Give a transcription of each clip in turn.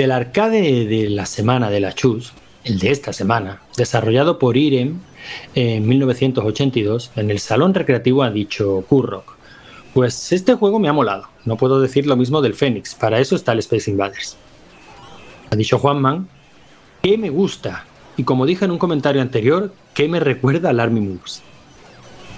Del arcade de la semana de la Chus, el de esta semana, desarrollado por Irem en 1982, en el Salón Recreativo ha dicho Kurrock. Pues este juego me ha molado. No puedo decir lo mismo del Phoenix. Para eso está el Space Invaders. Ha dicho Juanman que me gusta. Y como dije en un comentario anterior, que me recuerda al Army Moves.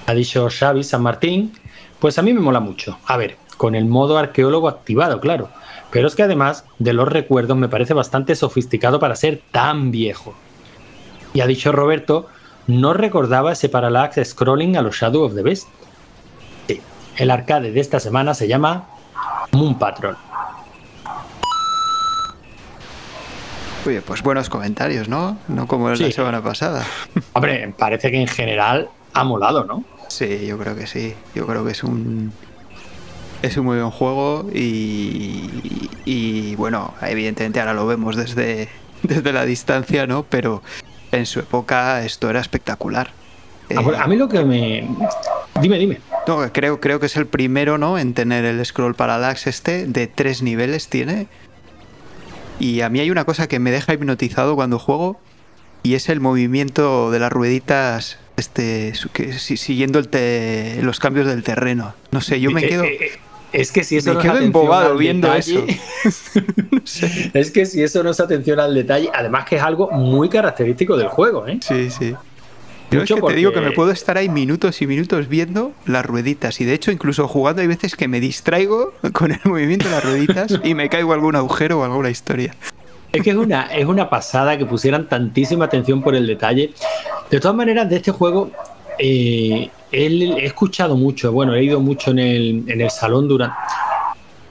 Ha dicho Xavi San Martín. Pues a mí me mola mucho. A ver, con el modo arqueólogo activado, claro. Pero es que además de los recuerdos me parece bastante sofisticado para ser tan viejo. Y ha dicho Roberto, no recordaba ese parallax scrolling a los Shadow of the Beast. Sí, el arcade de esta semana se llama Moon Patrol. Oye, pues buenos comentarios, ¿no? No como la semana pasada. Hombre, parece que en general ha molado, ¿no? Sí, yo creo que sí. Yo creo que es un es un muy buen juego y, y, bueno, evidentemente ahora lo vemos desde, desde la distancia, ¿no? Pero en su época esto era espectacular. A mí lo que me... Dime, dime. No, creo, creo que es el primero, ¿no? En tener el scroll parallax este, de tres niveles tiene. Y a mí hay una cosa que me deja hipnotizado cuando juego y es el movimiento de las rueditas este, siguiendo el los cambios del terreno. No sé, yo me eh, quedo... Eh, eh, es que si eso Me quedo embobado viendo eso. Es que si eso no es atención al detalle, además que es algo muy característico del juego, ¿eh? Sí, sí. Yo es que te digo que me puedo estar ahí minutos y minutos viendo las rueditas y de hecho incluso jugando hay veces que me distraigo con el movimiento de las rueditas y me caigo algún agujero o alguna historia. Es que es una, es una pasada que pusieran tantísima atención por el detalle. De todas maneras, de este juego eh, he escuchado mucho, bueno, he ido mucho en el, en el salón durante...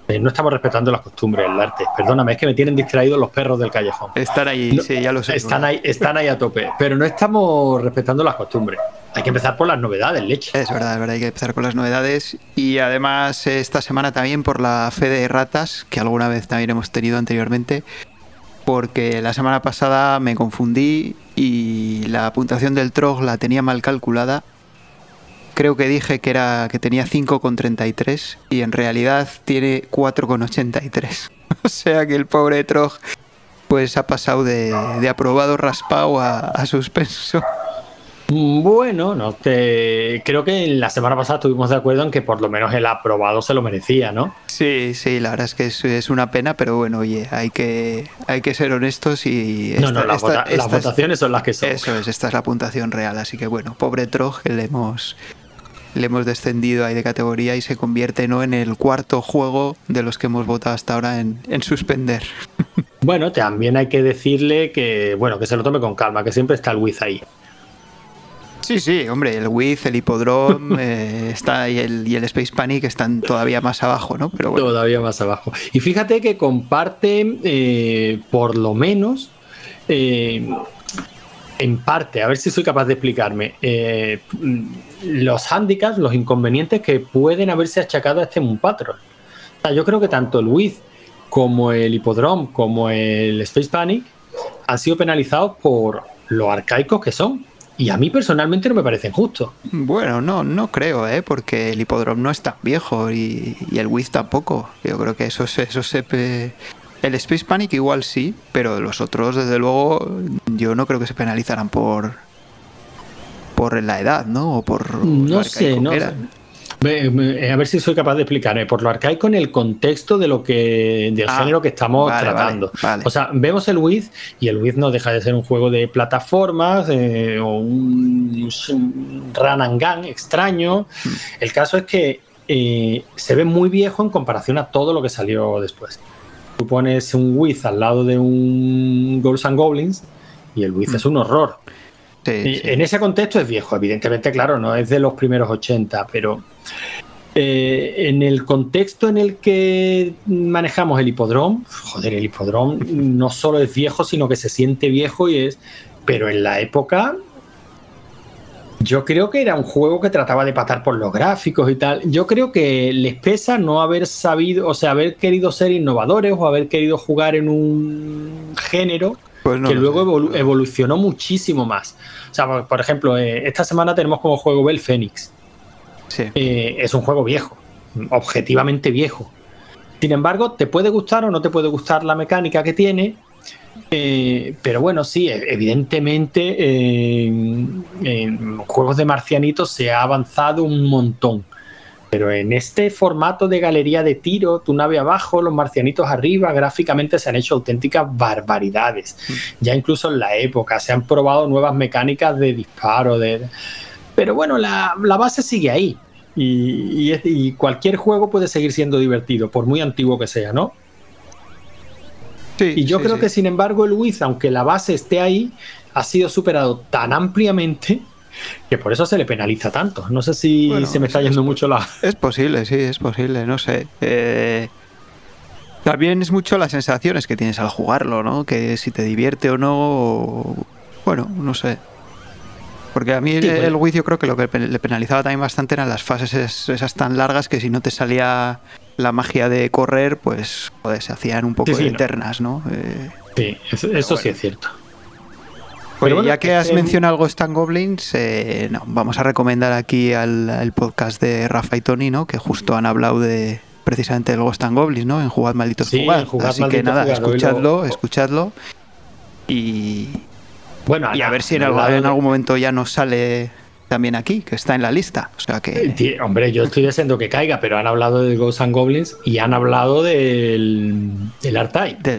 Eh, no estamos respetando las costumbres, el arte. Perdóname, es que me tienen distraído los perros del callejón. Están ahí, sí, ya lo sé. Están ahí, están ahí a tope, pero no estamos respetando las costumbres. Hay que empezar por las novedades, leche. Es verdad, es verdad, hay que empezar con las novedades. Y además, esta semana también por la fe de ratas, que alguna vez también hemos tenido anteriormente, porque la semana pasada me confundí y la puntuación del Trog la tenía mal calculada creo que dije que era que tenía 5,33 y en realidad tiene 4,83. o sea que el pobre Trog pues ha pasado de, aprobado raspado a, suspenso. Bueno, no te creo que la semana pasada estuvimos de acuerdo en que por lo menos el aprobado se lo merecía, ¿no? Sí, sí, la verdad es que es, una pena, pero bueno, oye, hay que hay que ser honestos y no, no, las votaciones son las que son. Eso es, esta es la puntuación real, así que bueno, pobre que le hemos le hemos descendido ahí de categoría y se convierte ¿no? en el cuarto juego de los que hemos votado hasta ahora en, suspender. Bueno, también hay que decirle que, bueno, que se lo tome con calma, que siempre está el Wiz ahí. Sí, sí, hombre, el Wiz, el Hipodrome eh, está, y, el, y el Space Panic están todavía más abajo, ¿no? Pero Todavía más abajo. Y fíjate que comparte, eh, por lo menos, eh, en parte, a ver si soy capaz de explicarme, eh, los handicaps, los inconvenientes que pueden haberse achacado a este Moon Patrol. yo creo que tanto el Wiz como el Hippodrome como el Space Panic han sido penalizados por lo arcaicos que son. Y a mí personalmente no me parecen justos. Bueno, no, no creo, ¿eh? porque el Hippodrome no es tan viejo y, el Wiz tampoco. Yo creo que eso, eso se, el Space Panic igual sí, pero los otros, desde luego, yo no creo que se penalizaran por por la edad, ¿no? O por no sé, no sé. A ver si soy capaz de explicar. Por lo arcaico en el contexto de lo que del ah, género que estamos tratando. O sea, vemos el Wiz y el Wiz no deja de ser un juego de plataformas eh, o un, run and gun extraño. Hmm. El caso es que eh, se ve muy viejo en comparación a todo lo que salió después. Tú pones un Wiz al lado de un Ghosts and Goblins y el Wiz es un horror. En ese contexto es viejo, evidentemente, claro, no es de los primeros 80, pero eh, en el contexto en el que manejamos el hipodrome, joder, el hipodrome no solo es viejo, sino que se siente viejo y es. Pero en la época yo creo que era un juego que trataba de patar por los gráficos y tal. Yo creo que les pesa no haber sabido, o sea, haber querido ser innovadores o haber querido jugar en un género pues que luego evolucionó muchísimo más. O sea, por, ejemplo, eh, esta semana tenemos como juego Bell Phoenix. Sí. Eh, es un juego viejo, objetivamente viejo. Sin embargo, te puede gustar o no te puede gustar la mecánica que tiene, eh, pero bueno, sí, e-, evidentemente en juegos de marcianitos se ha avanzado un montón. Pero en este formato de galería de tiro, tu nave abajo, los marcianitos arriba, gráficamente se han hecho auténticas barbaridades. Mm. Ya incluso en la época se han probado nuevas mecánicas de disparo. De... Pero bueno, la, base sigue ahí. Y, cualquier juego puede seguir siendo divertido, por muy antiguo que sea, ¿no? Sí, y yo creo que, sin embargo, el Wiz, aunque la base esté ahí, ha sido superado tan ampliamente que por eso se le penaliza tanto. No sé si se me está yendo mucho la. Es posible, sí, es posible, no sé. Eh, también es mucho las sensaciones que tienes al jugarlo, ¿no? Que si te divierte o no. Bueno, no sé. Porque a mí el, el pues. yo creo que lo que le penalizaba también bastante eran las fases esas tan largas que si no te salía la magia de correr, pues se hacían un poco eternas, ¿no? Eh, sí, eso, sí es cierto. Bueno, ya que has mencionado algo Stan Goblins, eh, no, vamos a recomendar aquí al, podcast de Rafa y Tony, ¿no? Que justo han hablado de precisamente del Ghost and Goblins, ¿no? En Jugad Malditos sí, Así que nada, escuchadlo, escuchadlo. Y. Bueno, y a ver si en algún momento ya nos sale también aquí, que está en la lista. O sea que. Eh, hombre, yo estoy deseando que caiga, pero han hablado de Ghosts and Goblins y han hablado del, del Art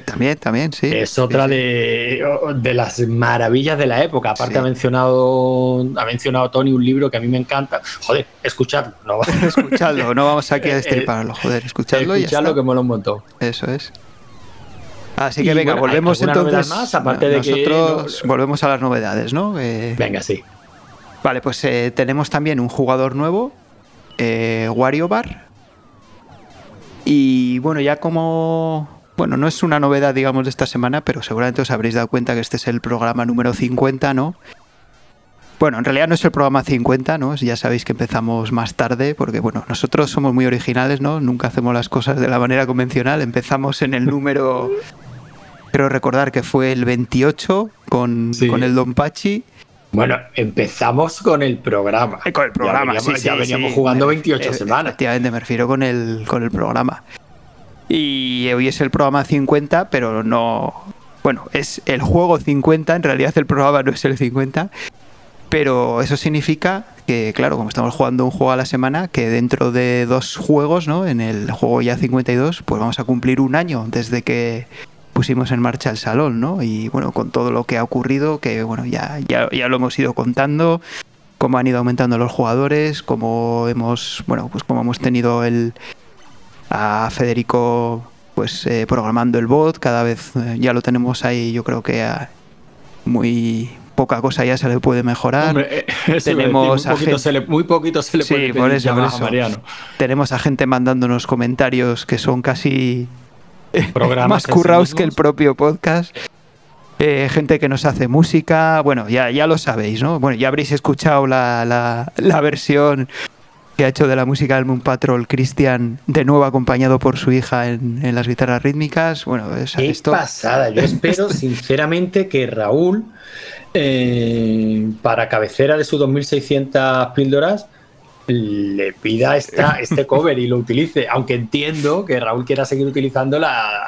también, también, sí. Es otra De, de las maravillas de la época. Aparte ha mencionado ha mencionado Tony un libro que a mí me encanta. Joder, escuchadlo. No, escuchadlo, no vamos aquí a destriparlo, joder, escuchadlo, escuchadlo que mola un montón. Eso es. Así que venga, volvemos entonces. Más, aparte de nosotros volvemos a las novedades, ¿no? venga, sí. Vale, pues eh, tenemos también un jugador nuevo, eh, Wario Bar. Y bueno, ya como. Bueno, no es una novedad, digamos, de esta semana, pero seguramente os habréis dado cuenta que este es el programa número 50, ¿no? Bueno, en realidad no es el programa 50, ¿no? Ya sabéis que empezamos más tarde, porque bueno, nosotros somos muy originales, ¿no? Nunca hacemos las cosas de la manera convencional. Empezamos en el número. Creo recordar que fue el 28 con, con el Don Pachi. Bueno, empezamos con el programa. Con el programa, ya veníamos, jugando 28 eh, semanas. Efectivamente, me refiero con el, con el programa. Y hoy es el programa 50, pero no. Bueno, es el juego 50, en realidad el programa no es el 50. Pero eso significa que, claro, como estamos jugando un juego a la semana, que dentro de dos juegos, ¿no? En el juego ya 52, pues vamos a cumplir un año desde que pusimos en marcha el salón, ¿no? Y bueno, con todo lo que ha ocurrido, que bueno, ya, ya, ya lo hemos ido contando, cómo han ido aumentando los jugadores, cómo hemos, bueno, pues cómo hemos tenido el a Federico pues eh, programando el bot, cada vez eh, ya lo tenemos ahí, yo creo que muy poca cosa ya se le puede mejorar. Eh, tenemos muy, poquito se le, muy poquito se le puede por eso, por eso. Tenemos a gente mandándonos comentarios que son casi más curraos que el propio podcast. Eh, gente que nos hace música, bueno, ya, ya lo sabéis, ¿no? Bueno, ya habréis escuchado la, la, versión que ha hecho de la música del Moon Patrol Christian, de nuevo acompañado por su hija en, en las guitarras rítmicas. Bueno, es Qué esto. pasada. Yo espero sinceramente que Raúl, eh, para cabecera de sus 2600 píldoras, le pida esta, este cover y lo utilice, aunque entiendo que Raúl quiera seguir utilizando la,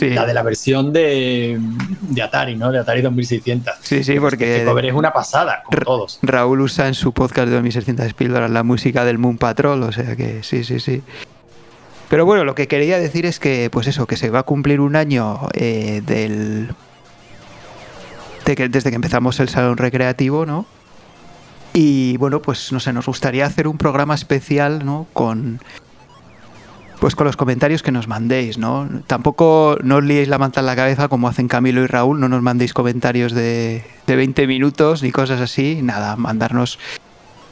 la de la versión de, de, Atari, ¿no? De Atari 2600. Sí, sí, porque... Este cover es una pasada, todos. Raúl usa en su podcast de 2600 píldoras la música del Moon Patrol, o sea que sí, sí, sí. Pero bueno, lo que quería decir es que, pues eso, que se va a cumplir un año eh, del... De que, desde que empezamos el salón recreativo, ¿no? Y bueno, pues no sé, nos gustaría hacer un programa especial, ¿no? Con pues con los comentarios que nos mandéis, ¿no? Tampoco no os liéis la manta en la cabeza como hacen Camilo y Raúl, no nos mandéis comentarios de, de 20 minutos ni cosas así, nada, mandarnos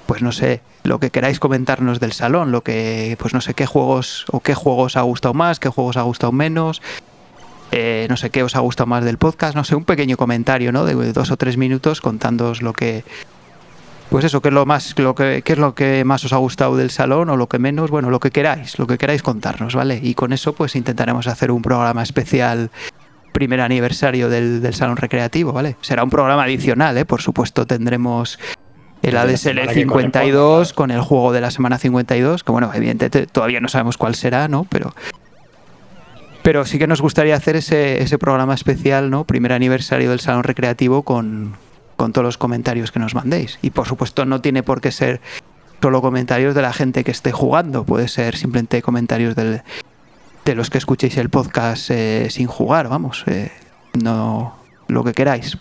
pues no sé, lo que queráis comentarnos del salón, lo que, pues no sé qué juegos o qué juegos ha gustado más, qué juegos ha gustado menos, eh, no sé qué os ha gustado más del podcast, no sé, un pequeño comentario, ¿no? De dos o tres minutos contándoos lo que, pues eso, ¿qué es lo más, lo que, es lo que más os ha gustado del salón o lo que menos? Bueno, lo que queráis, lo que queráis contarnos, ¿vale? Y con eso, pues intentaremos hacer un programa especial primer aniversario del, salón recreativo, ¿vale? Será un programa adicional, ¿eh? Por supuesto, tendremos el ADSL 52 con el juego de la semana 52, que bueno, evidentemente todavía no sabemos cuál será, ¿no? Pero Pero sí que nos gustaría hacer ese, ese programa especial, ¿no? Primer aniversario del Salón Recreativo con, con todos los comentarios que nos mandéis. Y por supuesto no tiene por qué ser solo comentarios de la gente que esté jugando, puede ser simplemente comentarios del, de los que escuchéis el podcast eh, sin jugar, vamos, eh, no lo que queráis.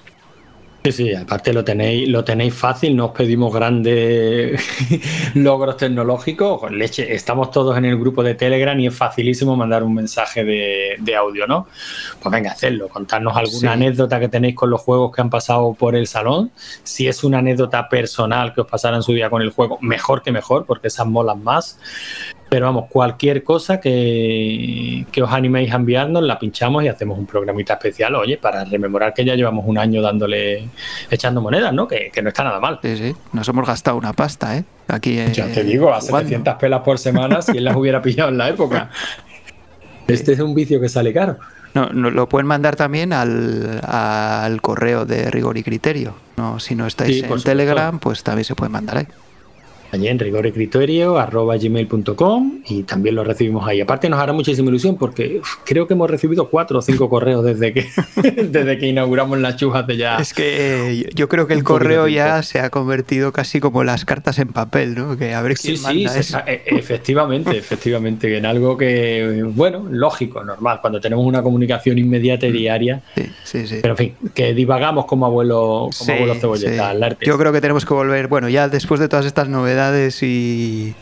Sí, sí, aparte lo tenéis, lo tenéis fácil, no os pedimos grandes logros tecnológicos. Leche, estamos todos en el grupo de Telegram y es facilísimo mandar un mensaje de, audio, ¿no? Pues venga, hacedlo, contarnos alguna anécdota que tenéis con los juegos que han pasado por el salón. Si es una anécdota personal que os pasara en su día con el juego, mejor que mejor, porque esas molan más. Pero vamos, cualquier cosa que, os animéis a enviarnos, la pinchamos y hacemos un programita especial, oye, para rememorar que ya llevamos un año dándole, echando monedas, ¿no? Que, no está nada mal. Sí, sí, nos hemos gastado una pasta, ¿eh? Aquí. ya te digo, a 700 pelas por semana, si él las hubiera pillado en la época. Este es un vicio que sale caro. No, lo pueden mandar también al, correo de rigor y criterio. No, si no estáis en Telegram, pues también se puede mandar ahí allí en gmail.com y también lo recibimos ahí. Aparte nos hará muchísima ilusión porque creo que hemos recibido cuatro o cinco correos desde que, desde que inauguramos las chujas de ya. Es que yo creo que el correo ya se ha convertido casi como las cartas en papel, ¿no? Que a ver quién sí, sí, e, efectivamente, efectivamente, en algo que, bueno, lógico, normal, cuando tenemos una comunicación inmediata y mm. diaria. Sí, sí, sí. Pero en fin, que divagamos como abuelo, como abuelo cebolleta. Yo creo que tenemos que volver, bueno, ya después de todas estas novedades y,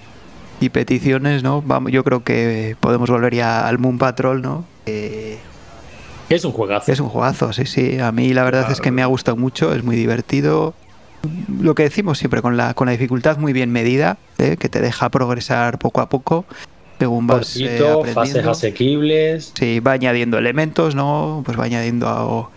peticiones, ¿no? Vamos, yo creo que podemos volver ya al Moon Patrol, ¿no? es un juegazo. Es un juegazo, sí, sí. A mí la verdad es que me ha gustado mucho, es muy divertido. Lo que decimos siempre, con la, con la dificultad muy bien medida, ¿eh? que te deja progresar poco a poco según vas eh, fases asequibles. Sí, va añadiendo elementos, ¿no? Pues va añadiendo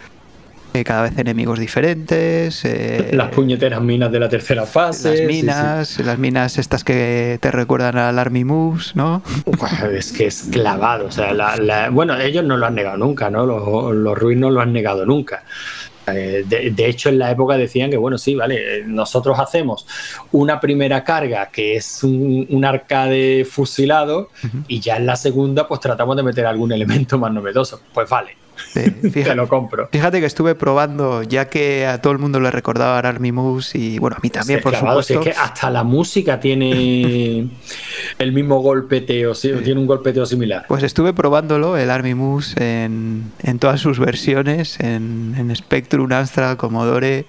eh, cada vez enemigos diferentes. Eh, las puñeteras minas de la tercera fase. Las minas, las minas estas que te recuerdan al Army Moves, ¿no? es que es clavado. O sea, bueno, ellos no lo han negado nunca, ¿no? Los, los Ruiz no lo han negado nunca. Eh, de, hecho, en la época decían que, bueno, sí, vale, nosotros hacemos una primera carga que es un, arcade fusilado y ya en la segunda pues tratamos de meter algún elemento más novedoso. Pues vale, fíjate, lo compro. Fíjate que estuve probando, ya que a todo el mundo le recordaba Army Moves y bueno, a mí también, por supuesto. es que hasta la música tiene el mismo golpeteo, tiene un golpeteo similar. Pues estuve probándolo, el Army Moves, en, todas sus versiones, en, en Spectrum, Astra, Commodore.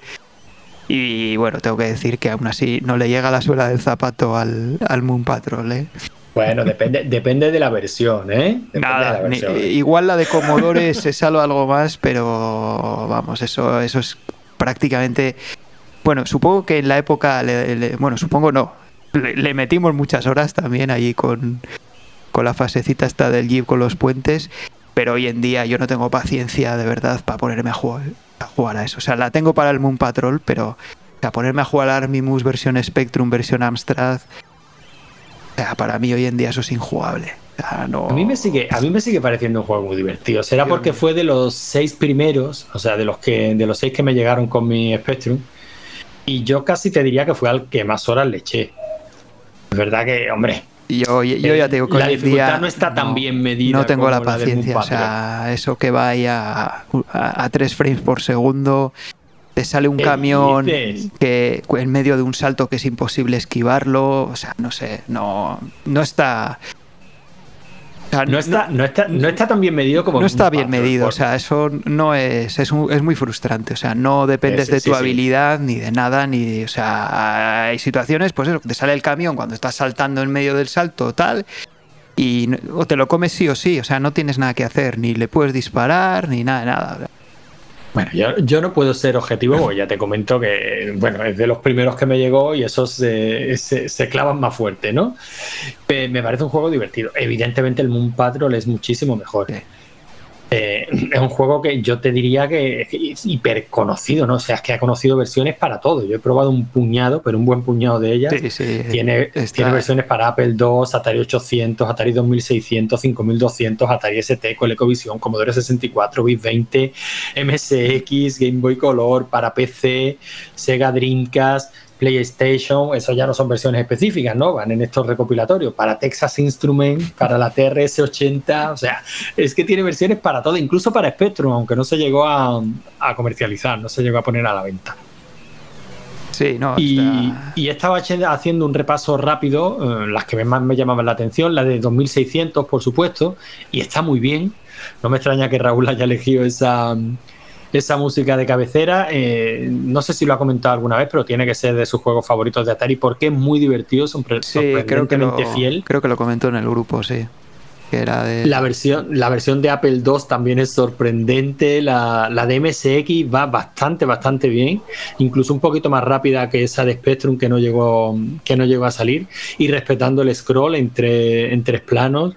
Y bueno, tengo que decir que aún así no le llega la suela del zapato al, al Moon Patrol, ¿eh? Bueno, depende, depende de la versión, ¿eh? Nada, igual la de Commodore se salva algo más, pero vamos, eso, eso es prácticamente. Bueno, supongo que en la época, bueno, supongo no, le, metimos muchas horas también allí con, con la fasecita esta del Jeep con los puentes, pero hoy en día yo no tengo paciencia de verdad para ponerme a jugar, a jugar a eso. O sea, la tengo para el Moon Patrol, pero a ponerme a jugar a Army Moose versión Spectrum, versión Amstrad para mí hoy en día eso es injugable. a, mí me sigue, a mí me sigue pareciendo un juego muy divertido. Será porque fue de los seis primeros, o sea, de los que de los seis que me llegaron con mi Spectrum. Y yo casi te diría que fue al que más horas le eché. Es verdad que, hombre. Yo, yo ya tengo La dificultad no está tan bien medida. No tengo la paciencia. o sea, eso que vaya a, a, a 3 frames por segundo te sale un camión que en medio de un salto que es imposible esquivarlo, o sea, no sé, no, no está... no, está, no, está, no está tan bien medido como... No está bien medido, o sea, eso no es, es, muy frustrante, o sea, no dependes de tu habilidad ni de nada, ni, o sea, hay situaciones, pues eso, que te sale el camión cuando estás saltando en medio del salto, tal, y o te lo comes sí o sí, o sea, no tienes nada que hacer, ni le puedes disparar, ni nada, nada. Bueno, yo, no puedo ser objetivo porque ya te comento que, bueno, es de los primeros que me llegó y esos se, se, clavan más fuerte, ¿no? Me parece un juego divertido. Evidentemente el Moon Patrol es muchísimo mejor. Eh, es un juego que yo te diría que es hiper conocido, ¿no? O sea, es que ha conocido versiones para todo. Yo he probado un puñado, pero un buen puñado de ellas. tiene, tiene versiones para Apple II, Atari 800, Atari 2600, 5200, Atari ST, ColecoVision, Commodore 64, Bit 20, MSX, Game Boy Color, para PC, Sega Dreamcast PlayStation, eso ya no son versiones específicas, ¿no? Van en estos recopilatorios para Texas Instruments, para la TRS-80, o sea, es que tiene versiones para todo, incluso para Spectrum, aunque no se llegó a, comercializar, no se llegó a poner a la venta. Sí, no. Y, y, estaba haciendo un repaso rápido, eh, las que más me llamaban la atención, la de 2600, por supuesto, y está muy bien. No me extraña que Raúl haya elegido esa, esa música de cabecera. Eh, no sé si lo ha comentado alguna vez, pero tiene que ser de sus juegos favoritos de Atari porque es muy divertido, sorprendentemente creo que lo, fiel. Creo que lo comentó en el grupo, sí. Que era de... la, versión, la versión de Apple II también es sorprendente. La, la de MSX va bastante, bastante bien. Incluso un poquito más rápida que esa de Spectrum que no llegó, que no llegó a salir. Y respetando el scroll entre, en tres planos.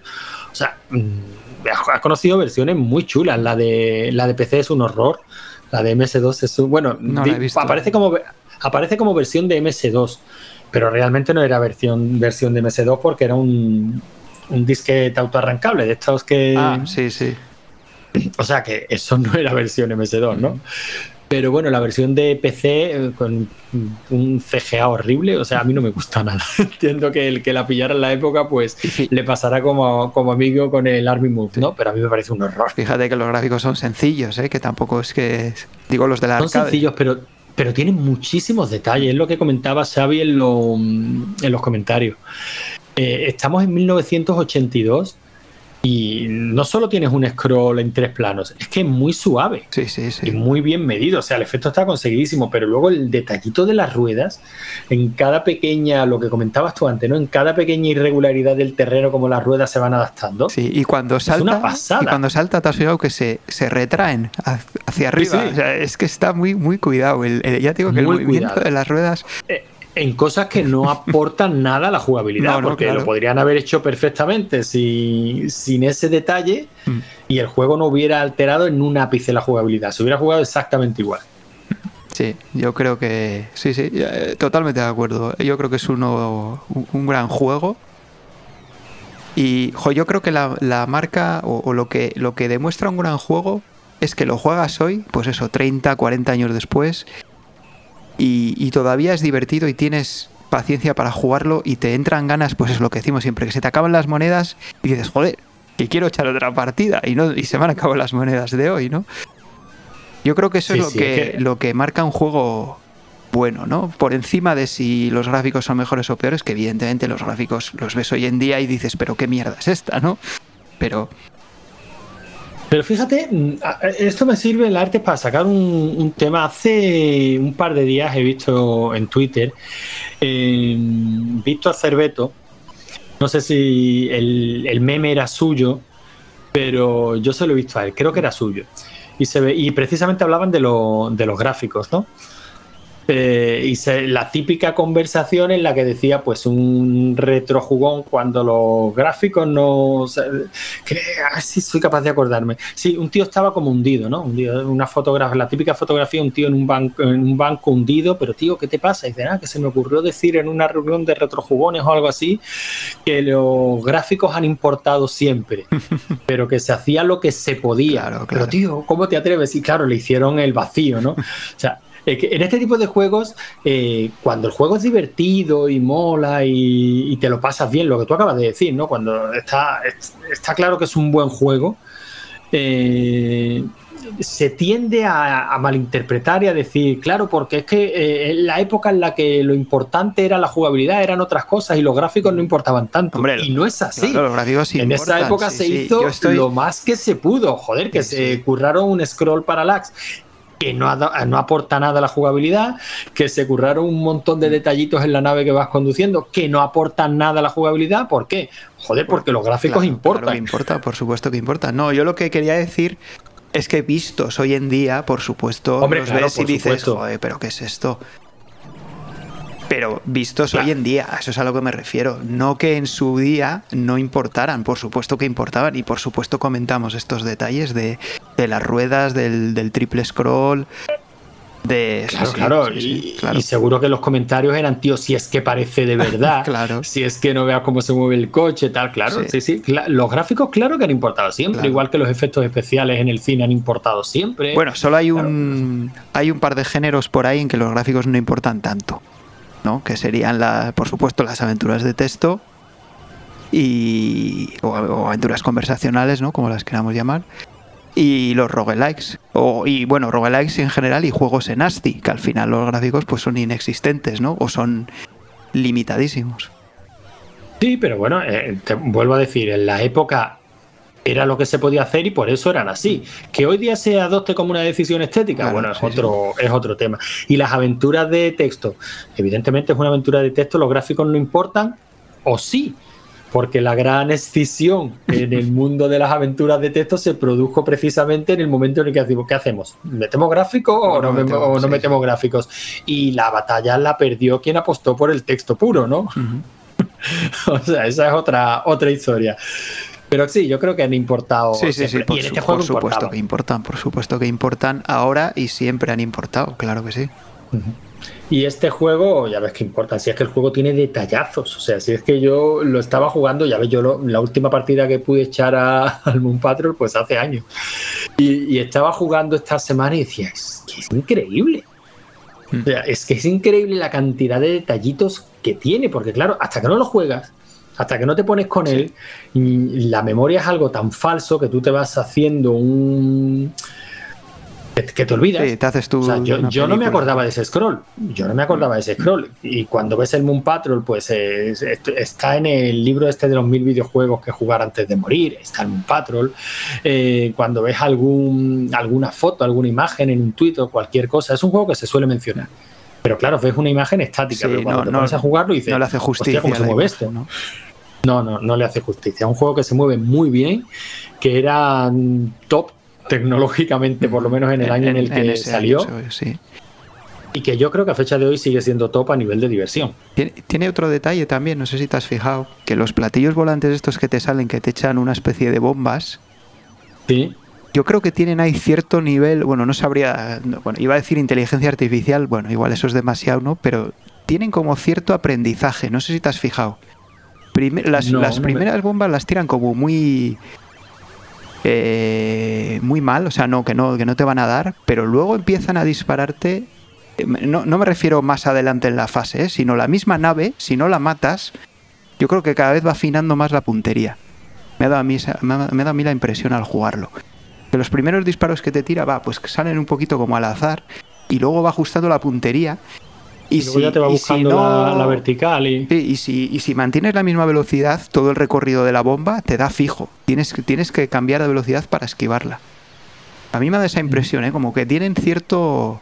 O sea. Mm, ha conocido versiones muy chulas. La de, la de PC es un horror. La de MS2 es un. Bueno, aparece, como, aparece como versión de MS2, pero realmente no era versión, versión de MS2 porque era un, un disquete autoarrancable de estos que. Ah, sí, sí. O sea que eso no era versión MS2, ¿no? Pero bueno, la versión de PC eh, con un CGA horrible, o sea, a mí no me gusta nada. Entiendo que el que la pillara en la época, pues le pasará como, como amigo con el Army Move, ¿no? Pero a mí me parece un horror. Fíjate que los gráficos son sencillos, ¿eh? Que tampoco es que. Digo, los de la Son sencillos, pero, pero tienen muchísimos detalles. Es lo que comentaba Xavi en, en los comentarios. Eh, estamos en 1982 y no solo tienes un scroll en tres planos, es que es muy suave sí, sí, sí. y muy bien medido. O sea, el efecto está conseguidísimo, pero luego el detallito de las ruedas, en cada pequeña, lo que comentabas tú antes, ¿no? En cada pequeña irregularidad del terreno, como las ruedas se van adaptando. Sí, y cuando salta, es una pasada. Y cuando salta, te has fijado que se, se retraen hacia arriba. O sea, es que está muy, muy cuidado. El, ya te digo que el movimiento de las ruedas. Eh, en cosas que no aportan nada a la jugabilidad, porque lo podrían haber hecho perfectamente sin, sin ese detalle mm. y el juego no hubiera alterado en un ápice la jugabilidad, se hubiera jugado exactamente igual. Sí, yo creo que sí, sí, eh, totalmente de acuerdo. Yo creo que es uno, un, gran juego. Y yo creo que la, marca o, o, lo, que, lo que demuestra un gran juego es que lo juegas hoy, pues eso, 30, 40 años después, y, todavía es divertido y tienes paciencia para jugarlo y te entran ganas, pues es lo que decimos siempre, que se te acaban las monedas y dices, joder, que quiero echar otra partida y no y se van a acabar las monedas de hoy, ¿no? Yo creo que eso es, lo, que, lo que marca un juego bueno, ¿no? Por encima de si los gráficos son mejores o peores, que evidentemente los gráficos los ves hoy en día y dices, pero qué mierda es esta, ¿no? Pero pero fíjate, mm, esto me sirve el arte para sacar un, tema. Hace un par de días he visto en Twitter eh, Víctor Cerveto. No sé si el, meme era suyo, pero yo se lo he visto a él. Creo que era suyo. Y, se ve, y precisamente hablaban de, de los gráficos, ¿no? Eh, y la típica conversación en la que decía pues un retrojugón cuando los gráficos no que, ah, sí soy capaz de acordarme. Sí un tío estaba como hundido no una fotografía la típica fotografía un tío en un banco en un banco hundido pero tío qué te pasa y dice ah, que se me ocurrió decir en una reunión de retrojugones o algo así que los gráficos han importado siempre pero que se hacía lo que se podía pero tío cómo te atreves y claro le hicieron el vacío no o sea en este tipo de juegos, eh, cuando el juego es divertido y mola y, te lo pasas bien, lo que tú acabas de decir, ¿no? Cuando está, está claro que es un buen juego, eh, se tiende a, malinterpretar y a decir, claro, porque es que eh, en la época en la que lo importante era la jugabilidad, eran otras cosas y los gráficos no importaban tanto. y no es así. en esa época se hizo lo más que se pudo. Joder, que se curraron un scroll parallax que no, no, aporta nada a la jugabilidad, que se curraron un montón de detallitos en la nave que vas conduciendo, que no aportan nada a la jugabilidad. ¿Por qué? Joder, porque los gráficos importan. Claro importa, por supuesto que importa. No, yo lo que quería decir es que vistos hoy en día, por supuesto, Hombre, los ves y dices, joder, pero ¿qué es esto? Pero vistos hoy en día, eso es a lo que me refiero. No que en su día no importaran, por supuesto que importaban y por supuesto comentamos estos detalles de, las ruedas, del, triple scroll. De, claro, claro. y, seguro que los comentarios eran, tío, si es que parece de verdad, claro. si es que no veas cómo se mueve el coche, tal, claro, sí, sí. los gráficos, claro que han importado siempre, igual que los efectos especiales en el cine han importado siempre. Bueno, solo hay un, hay un par de géneros por ahí en que los gráficos no importan tanto. Que serían, la, por supuesto, las aventuras de texto y, o, aventuras conversacionales, ¿no? Como las queramos llamar. Y los roguelikes. O, y bueno, roguelikes en general y juegos en ASCII, que al final los gráficos pues son inexistentes, ¿no? O son limitadísimos. Sí, pero bueno, eh, te vuelvo a decir, en la época era lo que se podía hacer y por eso eran así. Que hoy día se adopte como una decisión estética, bueno, es, otro, es otro tema. Y las aventuras de texto, evidentemente es una aventura de texto, los gráficos no importan, o sí, porque la gran escisión en el mundo de las aventuras de texto se produjo precisamente en el momento en el que decimos, ¿qué hacemos? ¿Metemos gráficos o, no, metemos, gráficos? Y la batalla la perdió quien apostó por el texto puro, ¿no? o sea, esa es otra, otra historia. Pero sí, yo creo que han importado. Sí, sí, sí, por, este supuesto que importan, por supuesto que importan ahora y siempre han importado, claro que sí. Y este juego, ya ves que importa, si es que el juego tiene detallazos, o sea, si es que yo lo estaba jugando, ya ves, yo la última partida que pude echar al Moon Patrol, pues hace años. Y, estaba jugando esta semana y decía, es que es increíble. O sea, es que es increíble la cantidad de detallitos que tiene, porque claro, hasta que no lo juegas, hasta que no te pones con él, la memoria es algo tan falso que tú te vas haciendo un que te olvidas. Sí, te haces tú yo, no me acordaba de ese scroll. Yo no me acordaba de ese scroll. Y cuando ves el Moon Patrol, pues está en el libro este de los mil videojuegos que jugar antes de morir. Está el Moon Patrol. Eh, cuando ves algún, alguna foto, alguna imagen en un tweet o cualquier cosa, es un juego que se suele mencionar. Pero claro, ves una imagen estática. pero cuando no, te pones a jugarlo y dices, no le hace justicia. ¿Cómo se mueve esto? ¿no? No, no, no le hace justicia. Un juego que se mueve muy bien, que era top tecnológicamente, por lo menos en el año en, el que salió. Y que yo creo que a fecha de hoy sigue siendo top a nivel de diversión. Tiene, otro detalle también, no sé si te has fijado, que los platillos volantes estos que te salen, que te echan una especie de bombas. Sí. Yo creo que tienen ahí cierto nivel, bueno, no sabría, bueno, iba a decir inteligencia artificial, bueno, igual eso es demasiado, ¿no? Pero tienen como cierto aprendizaje, no sé si te has fijado. Las, primeras bombas las tiran como muy eh, muy mal, o sea, no que, no, que no te van a dar, pero luego empiezan a dispararte. Eh, no, me refiero más adelante en la fase, eh, sino la misma nave, si no la matas, yo creo que cada vez va afinando más la puntería. Me ha dado a mí, me a mí la impresión al jugarlo. Que los primeros disparos que te tira, va, pues salen un poquito como al azar, y luego va ajustando la puntería y, si, ya te va buscando la, vertical. Y... y, si, y si mantienes la misma velocidad, todo el recorrido de la bomba te da fijo. Tienes, tienes que cambiar de velocidad para esquivarla. A mí me da esa impresión, ¿eh? como que tienen cierto,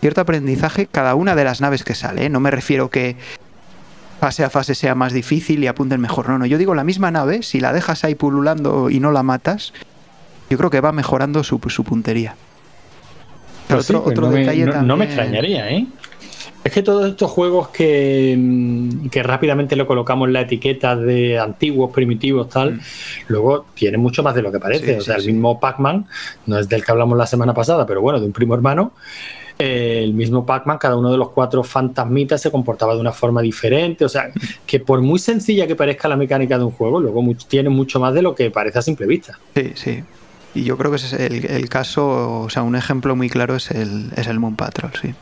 cierto aprendizaje cada una de las naves que sale. ¿eh? No me refiero que fase a fase sea más difícil y apunten mejor. No, no. Yo digo la misma nave, si la dejas ahí pululando y no la matas, yo creo que va mejorando su, su puntería. Pues otro, otro detalle también... no me extrañaría, ¿eh? Es que todos estos juegos que, mm, que, rápidamente le colocamos la etiqueta de antiguos, primitivos, tal, mm. luego tiene mucho más de lo que parece. o sea, el mismo Pac-Man, no es del que hablamos la semana pasada, pero bueno, de un primo hermano. Eh, el mismo Pac-Man, cada uno de los cuatro fantasmitas se comportaba de una forma diferente. O sea, que por muy sencilla que parezca la mecánica de un juego, luego tiene mucho más de lo que parece a simple vista. Sí, sí. Y yo creo que ese es el, caso, o sea, un ejemplo muy claro es el, es el Moon Patrol, sí.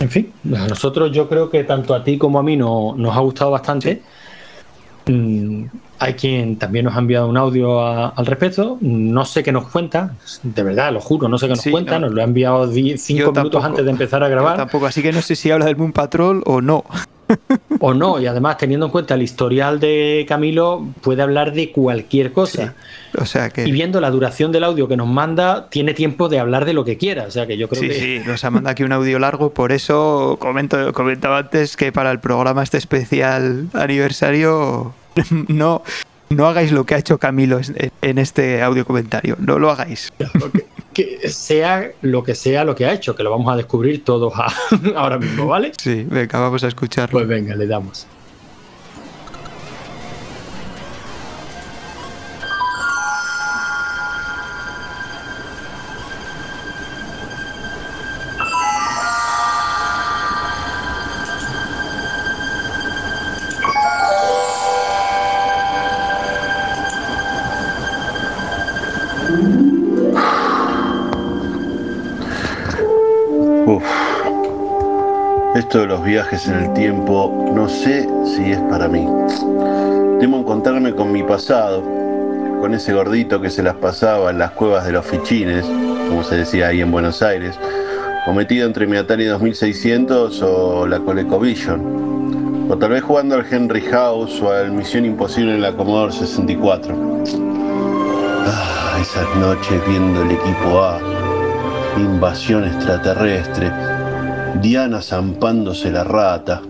En fin, a nosotros yo creo que tanto a ti como a mí no, nos ha gustado bastante. Mm, hay quien también nos ha enviado un audio al respecto. No sé qué nos cuenta, de verdad, lo juro, no sé qué nos cuenta. Nos lo ha enviado cinco minutos antes de empezar a grabar. tampoco, así que no sé si habla del Moon Patrol o no. o no, y además teniendo en cuenta el historial de Camilo, puede hablar de cualquier cosa. O sea que... Y viendo la duración del audio que nos manda, tiene tiempo de hablar de lo que quiera. O sea que yo creo sí, que. Sí, nos ha mandado aquí un audio largo, por eso comento, comentaba antes que para el programa este especial aniversario no, no hagáis lo que ha hecho Camilo en este audio comentario. No lo hagáis. Que sea lo que sea lo que ha hecho, que lo vamos a descubrir todos ahora mismo, ¿vale? Sí, venga, vamos a escucharlo. Pues venga, le damos. Esto de los viajes en el tiempo no sé si es para mí. Temo encontrarme con mi pasado, con ese gordito que se las pasaba en las cuevas de los fichines, como se decía ahí en Buenos Aires, o metido entre mi Atari 2600 o la ColecoVision, o tal vez jugando al Henry House o al Misión Imposible en la Commodore 64. Ah, esas noches viendo el equipo A, invasión extraterrestre Diana zampándose la rata.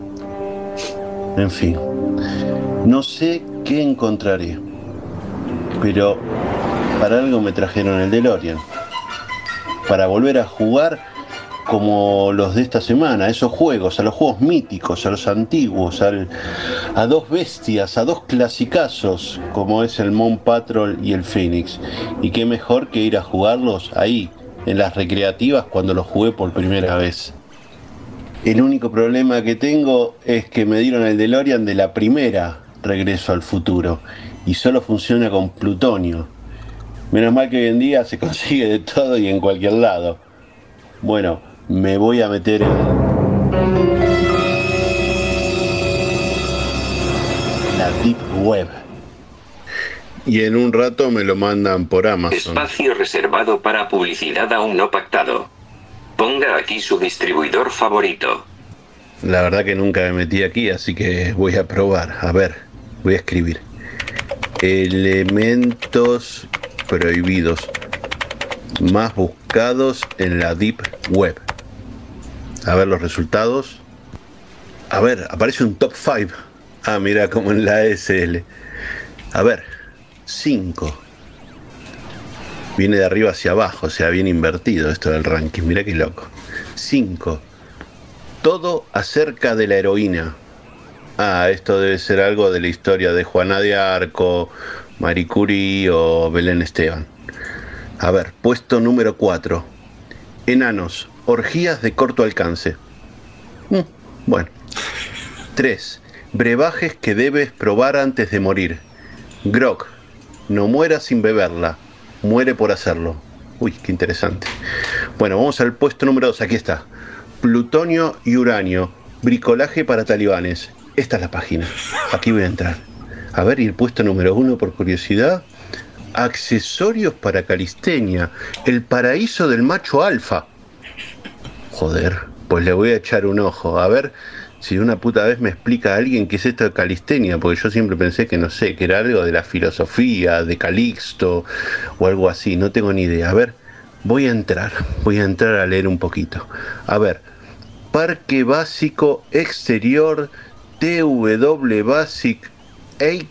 En fin, no sé qué encontraré, pero para algo me trajeron el DeLorean. Para volver a jugar como los de esta semana, a esos juegos, a los juegos míticos, a los antiguos, a dos bestias, a dos clasicazos como es el Mon Patrol y el Phoenix. Y qué mejor que ir a jugarlos ahí, en las recreativas cuando los jugué por primera vez. El único problema que tengo es que me dieron el DeLorean de la primera Regreso al Futuro y solo funciona con plutonio. Menos mal que hoy en día se consigue de todo y en cualquier lado. Bueno, me voy a meter en la Deep Web. Y en un rato me lo mandan por Amazon. Espacio reservado para publicidad aún no pactado. Ponga aquí su distribuidor favorito. La verdad que nunca me metí aquí, así que voy a probar. A ver, voy a escribir. Elementos prohibidos más buscados en la Deep Web. A ver los resultados. A ver, aparece un top 5. Ah, mira como en la SL. A ver, 5 viene de arriba hacia abajo, o sea, bien invertido esto del ranking. Mira qué loco. 5. Todo acerca de la heroína. Ah, esto debe ser algo de la historia de Juana de Arco, Marie Curie o Belén Esteban. A ver, puesto número 4. Enanos, orgías de corto alcance. Mm, bueno. 3. Brebajes que debes probar antes de morir. Grog, no mueras sin beberla muere por hacerlo. Uy, qué interesante. Bueno, vamos al puesto número 2. Aquí está. Plutonio y uranio. Bricolaje para talibanes. Esta es la página. Aquí voy a entrar. A ver, y el puesto número 1 por curiosidad. Accesorios para calistenia. El paraíso del macho alfa. Joder, pues le voy a echar un ojo. A ver si una puta vez me explica a alguien qué es esto de calistenia, porque yo siempre pensé que no sé, que era algo de la filosofía, de Calixto o algo así, no tengo ni idea. A ver, voy a entrar, voy a entrar a leer un poquito. A ver, Parque Básico Exterior TW Basic 8,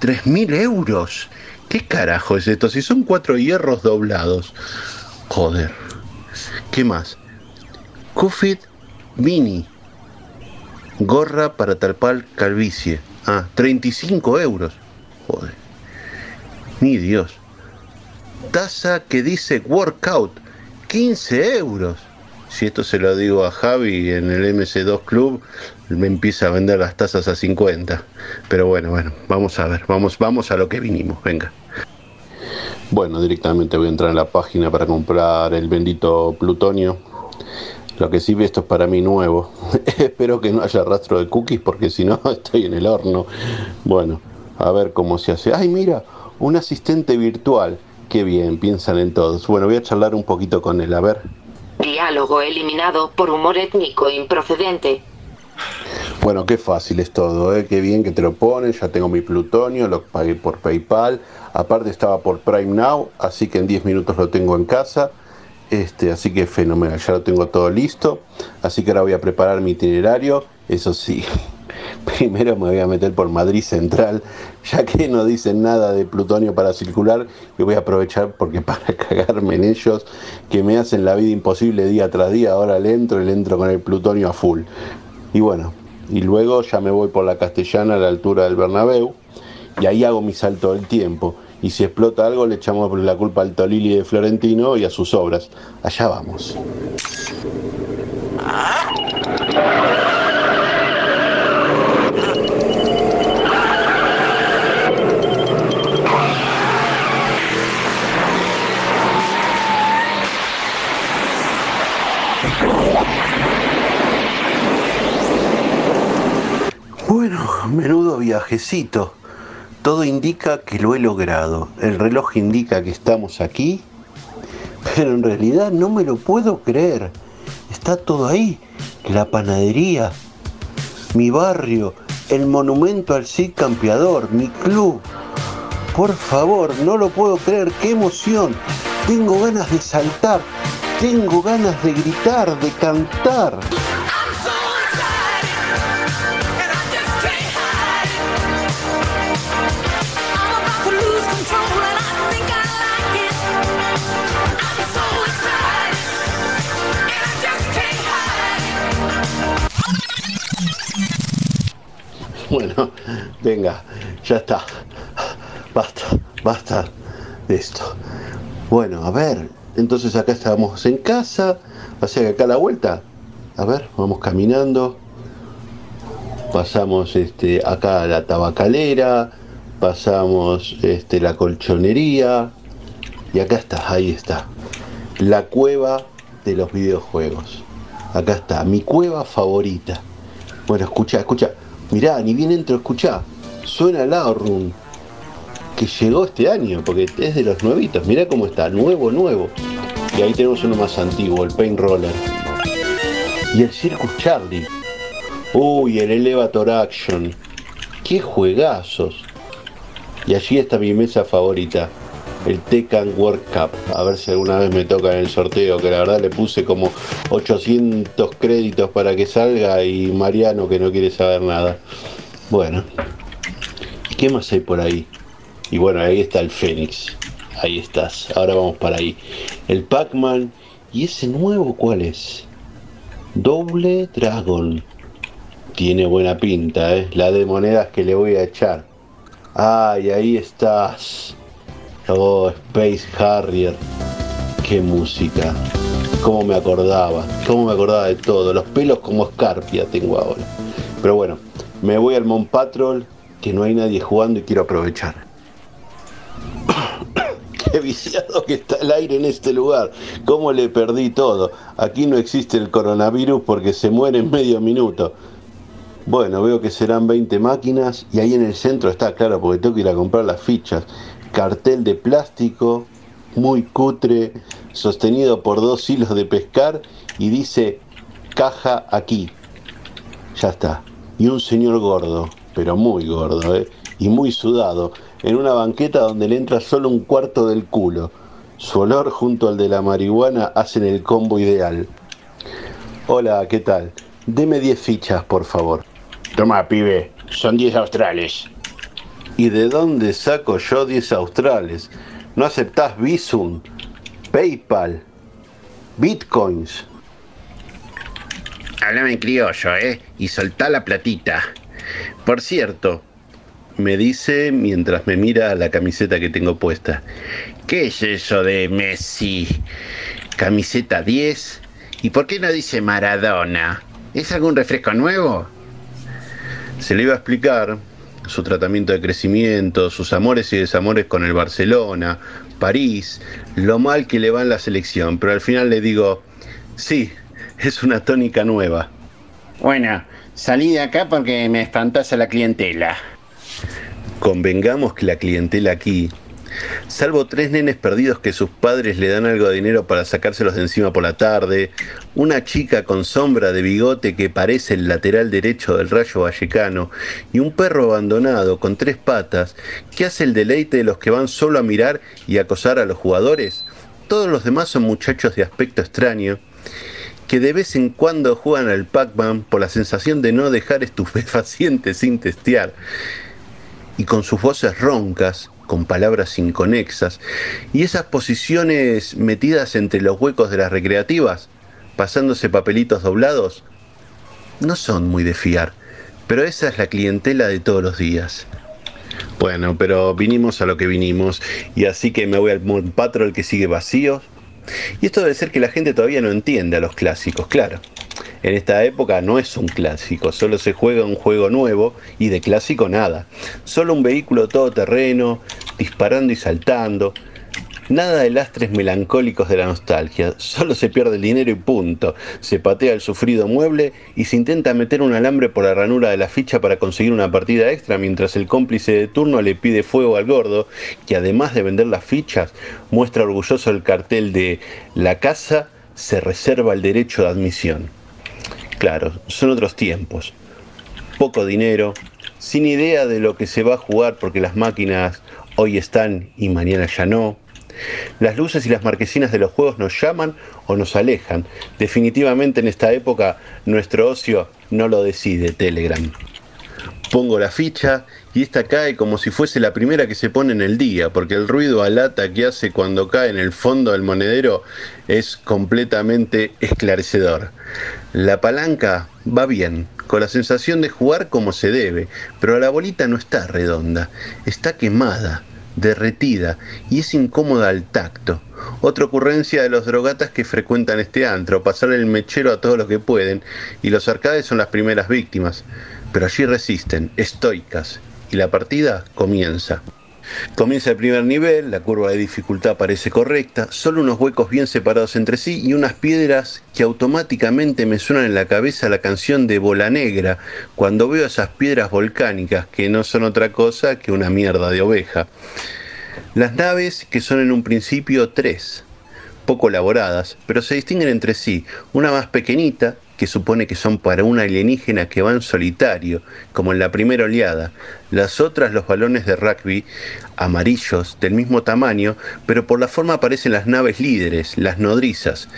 3.000 euros. ¿Qué carajo es esto? Si son cuatro hierros doblados. Joder. ¿Qué más? Cufit Mini Gorra para talpar calvicie. Ah, 35 euros. Joder. Ni Dios. Taza que dice workout. 15 euros. Si esto se lo digo a Javi en el MC2 Club, me empieza a vender las tazas a 50. Pero bueno, bueno, vamos a ver, vamos, vamos a lo que vinimos, venga. Bueno, directamente voy a entrar en la página para comprar el bendito plutonio lo que sí, esto es para mí nuevo. Espero que no haya rastro de cookies porque si no estoy en el horno. Bueno, a ver cómo se hace. ¡Ay, mira! Un asistente virtual. Qué bien, piensan en todos. Bueno, voy a charlar un poquito con él, a ver. Diálogo eliminado por humor étnico improcedente. Bueno, qué fácil es todo, ¿eh? qué bien que te lo pones, ya tengo mi plutonio, lo pagué por PayPal, aparte estaba por Prime Now, así que en 10 minutos lo tengo en casa. Este, así que fenomenal, ya lo tengo todo listo. Así que ahora voy a preparar mi itinerario. Eso sí, primero me voy a meter por Madrid Central, ya que no dicen nada de plutonio para circular. Y voy a aprovechar porque para cagarme en ellos, que me hacen la vida imposible día tras día. Ahora le entro y le entro con el plutonio a full. Y bueno, y luego ya me voy por la Castellana a la altura del Bernabéu. Y ahí hago mi salto del tiempo y si explota algo le echamos la culpa al Tolili de Florentino y a sus obras. Allá vamos. menudo viajecito. Todo indica que lo he logrado. El reloj indica que estamos aquí, pero en realidad no me lo puedo creer. Está todo ahí. La panadería, mi barrio, el monumento al Cid Campeador, mi club. Por favor, no lo puedo creer, qué emoción. Tengo ganas de saltar, tengo ganas de gritar, de cantar. Bueno, venga, ya está. Basta, basta de esto. Bueno, a ver, entonces acá estamos en casa, o sea que acá la vuelta. A ver, vamos caminando. Pasamos este, acá la tabacalera, pasamos este, la colchonería y acá está, ahí está. La cueva de los videojuegos. Acá está, mi cueva favorita. Bueno, escucha, escucha. Mirá, ni bien entro, escuchá. Suena el Room. Que llegó este año, porque es de los nuevitos. Mirá cómo está, nuevo, nuevo. Y ahí tenemos uno más antiguo, el Paint Roller. Y el Circus Charlie. Uy, el Elevator Action. Qué juegazos. Y allí está mi mesa favorita el Tekken World Cup. A ver si alguna vez me toca en el sorteo, que la verdad le puse como 800 créditos para que salga y Mariano que no quiere saber nada. Bueno, ¿qué más hay por ahí? Y bueno, ahí está el Fénix. Ahí estás. Ahora vamos para ahí. El Pac-Man. ¿Y ese nuevo cuál es? Doble Dragon. Tiene buena pinta, ¿eh? La de monedas que le voy a echar. Ay, ahí estás. Oh, Space Harrier. Qué música. Cómo me acordaba. Cómo me acordaba de todo. Los pelos como escarpia tengo ahora. Pero bueno, me voy al Mon Patrol, que no hay nadie jugando y quiero aprovechar. Qué viciado que está el aire en este lugar. Cómo le perdí todo. Aquí no existe el coronavirus porque se muere en medio minuto. Bueno, veo que serán 20 máquinas y ahí en el centro está, claro, porque tengo que ir a comprar las fichas cartel de plástico muy cutre, sostenido por dos hilos de pescar y dice caja aquí. Ya está. Y un señor gordo, pero muy gordo, ¿eh? y muy sudado, en una banqueta donde le entra solo un cuarto del culo. Su olor junto al de la marihuana hacen el combo ideal. Hola, ¿qué tal? Deme 10 fichas, por favor. Toma, pibe, son 10 australes. ¿Y de dónde saco yo 10 australes? ¿No aceptás Visum, PayPal, Bitcoins? Háblame en criollo, ¿eh? Y soltá la platita. Por cierto, me dice mientras me mira la camiseta que tengo puesta. ¿Qué es eso de Messi? Camiseta 10. ¿Y por qué no dice Maradona? ¿Es algún refresco nuevo? Se le iba a explicar, su tratamiento de crecimiento, sus amores y desamores con el Barcelona, París, lo mal que le va en la selección, pero al final le digo, sí, es una tónica nueva. Bueno, salí de acá porque me espantas a la clientela. Convengamos que la clientela aquí Salvo tres nenes perdidos que sus padres le dan algo de dinero para sacárselos de encima por la tarde, una chica con sombra de bigote que parece el lateral derecho del rayo vallecano y un perro abandonado con tres patas que hace el deleite de los que van solo a mirar y acosar a los jugadores, todos los demás son muchachos de aspecto extraño que de vez en cuando juegan al Pac-Man por la sensación de no dejar estupefacientes sin testear y con sus voces roncas con palabras inconexas, y esas posiciones metidas entre los huecos de las recreativas, pasándose papelitos doblados, no son muy de fiar, pero esa es la clientela de todos los días. Bueno, pero vinimos a lo que vinimos, y así que me voy al Patrol que sigue vacío. Y esto debe ser que la gente todavía no entiende a los clásicos, claro en esta época no es un clásico, solo se juega un juego nuevo y de clásico nada. Solo un vehículo todoterreno, disparando y saltando. Nada de lastres melancólicos de la nostalgia, solo se pierde el dinero y punto. Se patea el sufrido mueble y se intenta meter un alambre por la ranura de la ficha para conseguir una partida extra mientras el cómplice de turno le pide fuego al gordo, que además de vender las fichas, muestra orgulloso el cartel de La casa se reserva el derecho de admisión. Claro, son otros tiempos. Poco dinero, sin idea de lo que se va a jugar porque las máquinas hoy están y mañana ya no. Las luces y las marquesinas de los juegos nos llaman o nos alejan. Definitivamente en esta época nuestro ocio no lo decide Telegram. Pongo la ficha y esta cae como si fuese la primera que se pone en el día, porque el ruido a lata que hace cuando cae en el fondo del monedero es completamente esclarecedor. La palanca va bien, con la sensación de jugar como se debe, pero la bolita no está redonda, está quemada, derretida y es incómoda al tacto. Otra ocurrencia de los drogatas que frecuentan este antro, pasar el mechero a todos los que pueden, y los arcades son las primeras víctimas, pero allí resisten, estoicas, y la partida comienza. Comienza el primer nivel, la curva de dificultad parece correcta, solo unos huecos bien separados entre sí y unas piedras que automáticamente me suenan en la cabeza la canción de Bola Negra cuando veo esas piedras volcánicas que no son otra cosa que una mierda de oveja. Las naves que son en un principio tres, poco elaboradas, pero se distinguen entre sí, una más pequeñita que supone que son para un alienígena que va en solitario, como en la primera oleada. Las otras los balones de rugby amarillos, del mismo tamaño, pero por la forma aparecen las naves líderes, las nodrizas.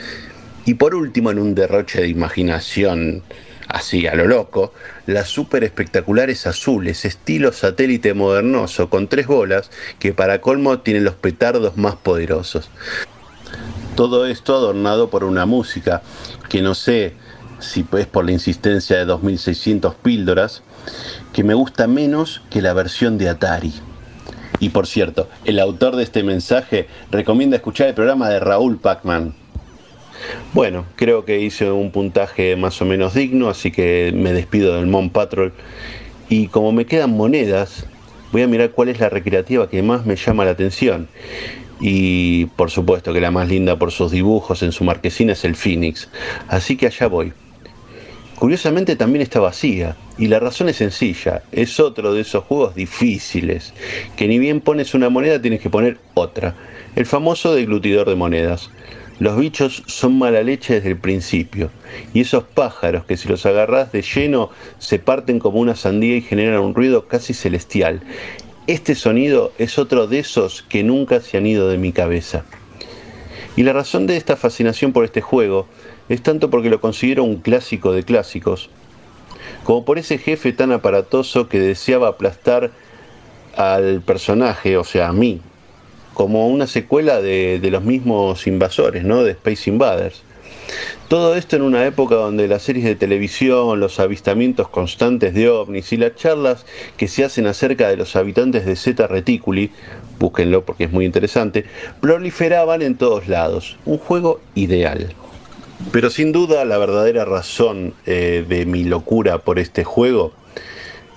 Y por último, en un derroche de imaginación así a lo loco, las super espectaculares azules, estilo satélite modernoso, con tres bolas, que para colmo tienen los petardos más poderosos. Todo esto adornado por una música que no sé si es por la insistencia de 2600 píldoras, que me gusta menos que la versión de Atari. Y por cierto, el autor de este mensaje recomienda escuchar el programa de Raúl Pacman. Bueno, creo que hice un puntaje más o menos digno, así que me despido del Mon Patrol. Y como me quedan monedas, voy a mirar cuál es la recreativa que más me llama la atención. Y por supuesto que la más linda por sus dibujos en su marquesina es el Phoenix. Así que allá voy. Curiosamente también está vacía, y la razón es sencilla, es otro de esos juegos difíciles, que ni bien pones una moneda tienes que poner otra, el famoso deglutidor de monedas. Los bichos son mala leche desde el principio, y esos pájaros que si los agarras de lleno se parten como una sandía y generan un ruido casi celestial. Este sonido es otro de esos que nunca se han ido de mi cabeza. Y la razón de esta fascinación por este juego es tanto porque lo considero un clásico de clásicos, como por ese jefe tan aparatoso que deseaba aplastar al personaje, o sea, a mí, como una secuela de, los mismos invasores, ¿no? De Space Invaders. Todo esto en una época donde las series de televisión, los avistamientos constantes de ovnis y las charlas que se hacen acerca de los habitantes de Zeta Reticuli, búsquenlo porque es muy interesante, proliferaban en todos lados. Un juego ideal. Pero sin duda la verdadera razón eh, de mi locura por este juego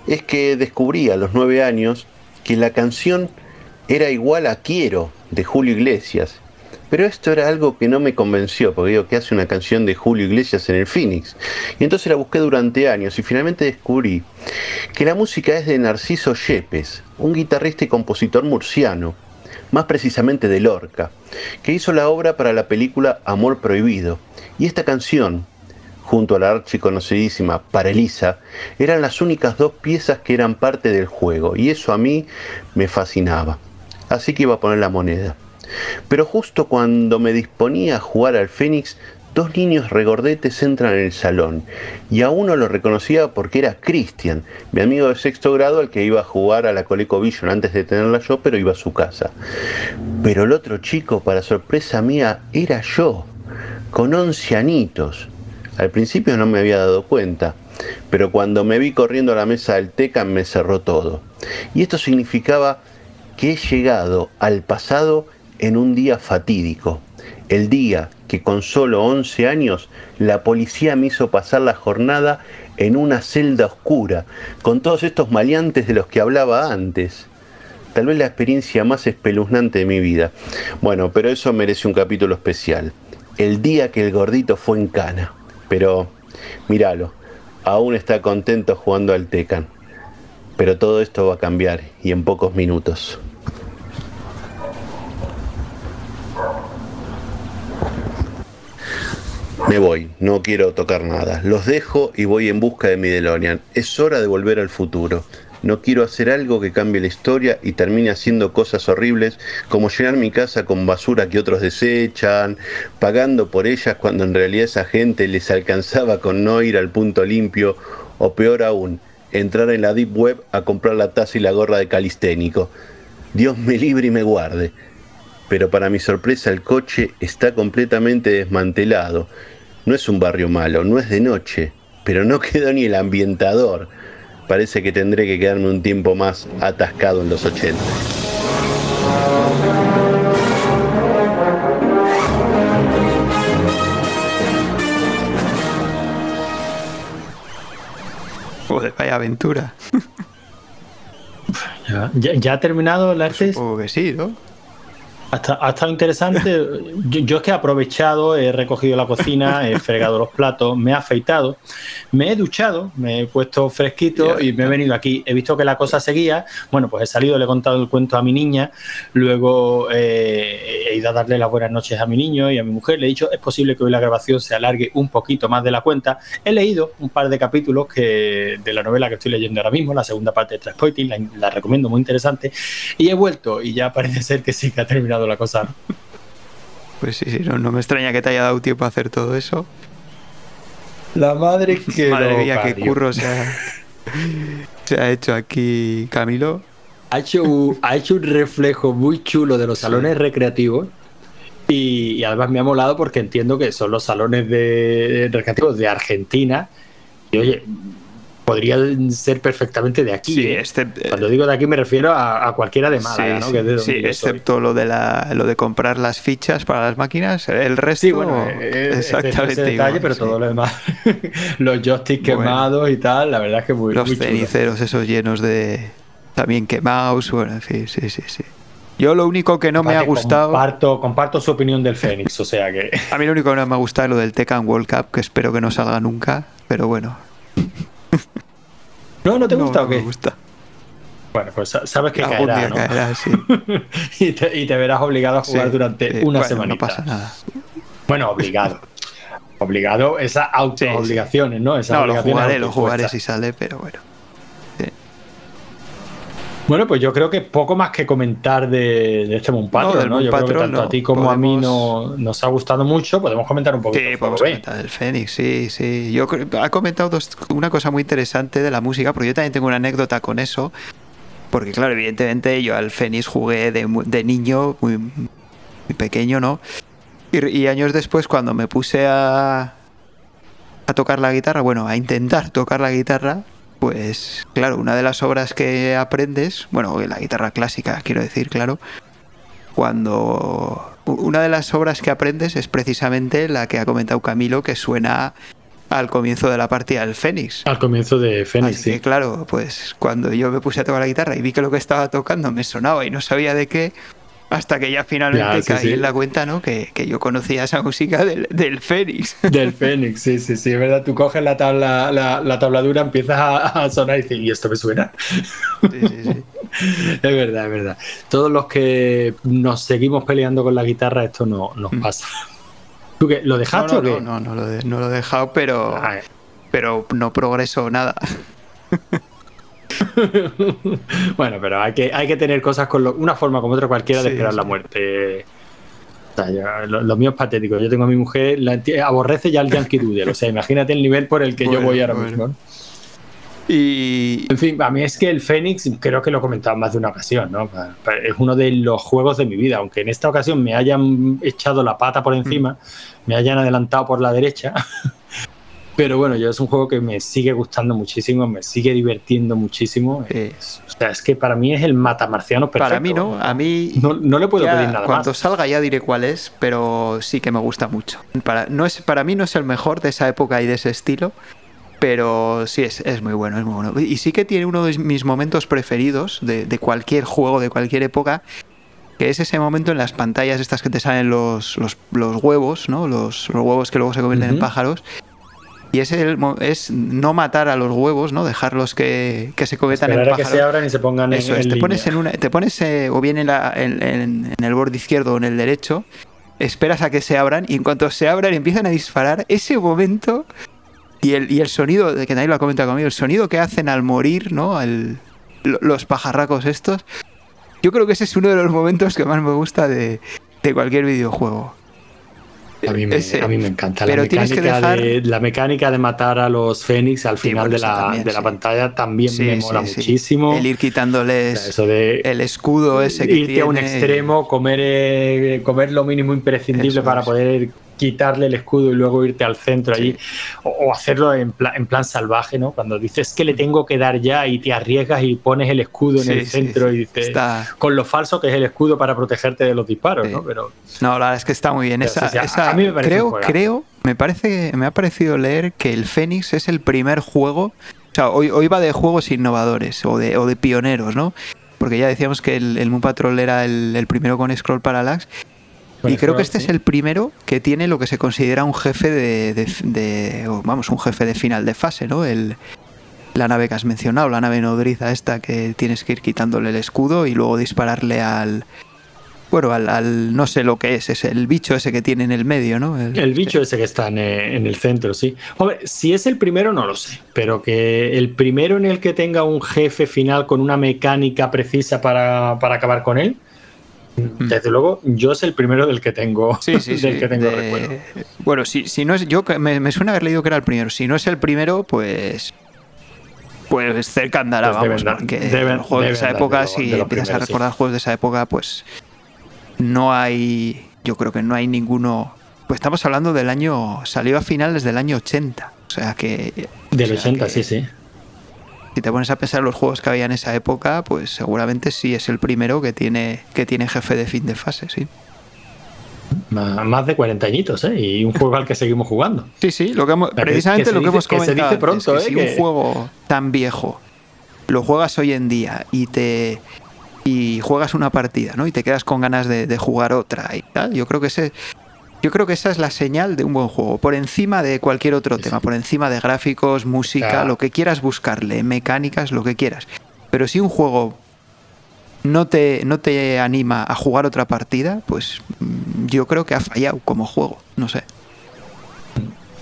es que descubrí a los nueve años que la canción era igual a Quiero de Julio Iglesias. Pero esto era algo que no me convenció, porque digo que hace una canción de Julio Iglesias en el Phoenix. Y entonces la busqué durante años y finalmente descubrí que la música es de Narciso Yepes, un guitarrista y compositor murciano, más precisamente de Lorca, que hizo la obra para la película Amor Prohibido, y esta canción, junto a la archiconocidísima Parelisa, eran las únicas dos piezas que eran parte del juego, y eso a mí me fascinaba. Así que iba a poner la moneda. Pero justo cuando me disponía a jugar al Fénix, dos niños regordetes entran en el salón, y a uno lo reconocía porque era Christian, mi amigo de sexto grado al que iba a jugar a la ColecoVision antes de tenerla yo, pero iba a su casa. Pero el otro chico, para sorpresa mía, era yo con 11 anitos. Al principio no me había dado cuenta, pero cuando me vi corriendo a la mesa del Tecan me cerró todo. Y esto significaba que he llegado al pasado en un día fatídico, el día que con solo 11 años la policía me hizo pasar la jornada en una celda oscura, con todos estos maleantes de los que hablaba antes. tal vez la experiencia más espeluznante de mi vida. Bueno, pero eso merece un capítulo especial. El día que el gordito fue en cana. Pero, míralo, aún está contento jugando al Tecan. Pero todo esto va a cambiar y en pocos minutos. Me voy, no quiero tocar nada. Los dejo y voy en busca de mi DeLorean. Es hora de volver al futuro. No quiero hacer algo que cambie la historia y termine haciendo cosas horribles como llenar mi casa con basura que otros desechan, pagando por ellas cuando en realidad esa gente les alcanzaba con no ir al punto limpio o peor aún, entrar en la Deep Web a comprar la taza y la gorra de calisténico. Dios me libre y me guarde. Pero para mi sorpresa el coche está completamente desmantelado. No es un barrio malo, no es de noche, pero no quedó ni el ambientador parece que tendré que quedarme un tiempo más atascado en los 80. Joder, vaya aventura. ¿Ya, ha terminado el arte? Supongo que sí, ¿no? Ha, estado interesante. Yo, es que he aprovechado, he recogido la cocina, he fregado los platos, me he afeitado, me he duchado, me he puesto fresquito y me he venido aquí. He visto que la cosa seguía. Bueno, pues he salido, le he contado el cuento a mi niña. Luego eh, he ido a darle las buenas noches a mi niño y a mi mujer. Le he dicho, es posible que hoy la grabación se alargue un poquito más de la cuenta. He leído un par de capítulos que, de la novela que estoy leyendo ahora mismo, la segunda parte de Transporting, la, la recomiendo muy interesante. Y he vuelto y ya parece ser que sí que ha terminado la cosa. Pues sí, sí, no, me extraña que te haya dado tiempo a hacer todo eso. La madre que. Madre mía, qué curro se ha, se ha hecho aquí Camilo. Ha hecho, ha hecho un reflejo muy chulo de los salones recreativos. Y, y, además me ha molado porque entiendo que son los salones de recreativos de Argentina. Y oye, podrían ser perfectamente de aquí. ¿eh? Cuando digo de aquí me refiero a, cualquiera de Málaga, sí, excepto lo de la, lo de comprar las fichas para las máquinas, el resto bueno, eh, exactamente detalle, pero todo lo demás, los joysticks quemados y tal, la verdad es que muy los ceniceros esos llenos de también quemados, bueno, en fin, sí, sí, sí. Yo lo único que no me ha gustado. Comparto, comparto su opinión del Fénix, o sea que. A mí lo único que no me ha gustado es lo del Tekken World Cup, que espero que no salga nunca, pero bueno. ¿No? ¿No te gusta o qué? Me gusta. Bueno, pues sabes que caerá, ¿no? caerá sí. y, te, verás obligado a jugar durante una semana. No pasa nada. Bueno, obligado. obligado, esas auto-obligaciones, ¿no? no, lo jugaré, lo jugaré si sale, pero bueno. Bueno, pues yo creo que poco más que comentar de, este Moon ¿no? Yo creo que tanto a ti como a mí no, nos ha gustado mucho. Podemos comentar un poquito. Sí, podemos comentar del Fénix, sí, sí. Yo ha comentado una cosa muy interesante de la música, porque yo también tengo una anécdota con eso. Porque, claro, evidentemente yo al Fénix jugué de, niño, muy, pequeño, ¿no? Y, y, años después, cuando me puse a, a tocar la guitarra, bueno, a intentar tocar la guitarra, pues claro, una de las obras que aprendes, bueno, la guitarra clásica, quiero decir, claro, cuando una de las obras que aprendes es precisamente la que ha comentado Camilo, que suena al comienzo de la partida del Fénix. Al comienzo de Fénix, sí. claro, pues cuando yo me puse a tocar la guitarra y vi que lo que estaba tocando me sonaba y no sabía de qué, hasta que ya finalmente caí en la cuenta, ¿no? Que, yo conocía esa música del, del, Fénix. Del Fénix, sí, sí, sí, es verdad. Tú coges la tabla, la, tabladura, empiezas a, sonar y dices, ¿y esto me suena? Sí, sí, sí. es verdad, es verdad. Todos los que nos seguimos peleando con la guitarra, esto no nos mm. pasa. ¿Tú qué? ¿Lo dejaste no, o qué? No, no, no, lo, no lo he dejado, pero, ah, eh. pero no progreso nada. bueno, pero hay que, hay que tener cosas con una forma como otra cualquiera de esperar la muerte. lo, mío es patético. Yo tengo a mi mujer, la, aborrece ya el Yankee Doodle. O sea, imagínate el nivel por el que yo voy ahora mismo. Y. En fin, a mí es que el Fénix, creo que lo he comentado más de una ocasión, ¿no? Es uno de los juegos de mi vida. Aunque en esta ocasión me hayan echado la pata por encima, mm. me hayan adelantado por la derecha. Pero bueno, yo es un juego que me sigue gustando muchísimo, me sigue divirtiendo muchísimo. o sea, es que para mí es el matamarciano perfecto. Para mí no, a mí no, le puedo pedir nada Cuando salga ya diré cuál es, pero sí que me gusta mucho. Para, no es, para mí no es el mejor de esa época y de ese estilo, Pero sí, es, es, muy bueno, es muy bueno. Y sí que tiene uno de mis momentos preferidos de, de cualquier juego, de cualquier época, que es ese momento en las pantallas estas que te salen los, los, los huevos, ¿no? Los, los, huevos que luego se convierten en pájaros. Y es, el, es no matar a los huevos, ¿no? Dejarlos que, que se conviertan en pájaros. que se abran y se pongan Eso en, es, te pones en una, te pones eh, o bien en, la, en, en, el borde izquierdo o en el derecho, esperas a que se abran y en cuanto se abran empiezan a disparar, ese momento y el, y el sonido, que nadie lo ha comentado conmigo, el sonido que hacen al morir, ¿no? El, los pajarracos estos, yo creo que ese es uno de los momentos que más me gusta de, de cualquier videojuego. A mí, me, ese, a mí me encanta la mecánica, dejar... de, la mecánica de matar a los Fénix al final sí, de, la, también, de la pantalla también sí, me mola muchísimo. El ir quitándoles eso de el escudo ese que irte tiene. a un extremo, comer, eh, comer lo mínimo imprescindible eso para es. poder quitarle el escudo y luego irte al centro allí o, o, hacerlo en plan, en plan, salvaje, ¿no? Cuando dices que le tengo que dar ya y te arriesgas y pones el escudo en el centro y dices Está... con lo falso que es el escudo para protegerte de los disparos, ¿no? Pero no, la verdad es que está muy bien. Esa, esa, a mí me parece creo, creo, me parece, me ha parecido leer que el Fénix es el primer juego, o sea, hoy, hoy va de juegos innovadores o de, o de pioneros, ¿no? Porque ya decíamos que el, el Moon Patrol era el, el primero con Scroll Parallax y creo que este sí. es el primero que tiene lo que se considera un jefe de, de, de vamos, un jefe de final de fase, ¿no? El, la nave que has mencionado, la nave nodriza esta que tienes que ir quitándole el escudo y luego dispararle al... Bueno, al, al no sé lo que es, es el bicho ese que tiene en el medio, ¿no? El, el bicho ese que está en, en, el centro, sí. Hombre, si es el primero no lo sé, pero que el primero en el que tenga un jefe final con una mecánica precisa para, para acabar con él, desde luego, yo es el primero del que tengo, sí, sí, del sí, que tengo de... recuerdo. Bueno, si, si no es. Yo me, me, suena haber leído que era el primero. Si no es el primero, pues. Pues cerca andará, pues vamos, deben, porque deben, los juegos de esa época, de lo, si empiezas a recordar juegos de esa época, pues no hay. Yo creo que no hay ninguno. Pues estamos hablando del año. Salió a finales del año 80. O sea que. Del o sea 80, que, sí, sí si te pones a pensar los juegos que había en esa época, pues seguramente sí es el primero que tiene, que tiene jefe de fin de fase, sí. Más de 40 añitos, ¿eh? Y un juego al que seguimos jugando. Sí, sí, lo que hemos, precisamente que lo que dice, hemos comentado. Que se dice pronto, que ¿eh? Si que... un juego tan viejo lo juegas hoy en día y te y juegas una partida, ¿no? Y te quedas con ganas de, de jugar otra y tal. Yo creo que ese yo creo que esa es la señal de un buen juego, por encima de cualquier otro sí. tema, por encima de gráficos, música, claro. lo que quieras buscarle, mecánicas, lo que quieras. Pero si un juego no te, no te anima a jugar otra partida, pues mm, yo creo que ha fallado como juego, no sé.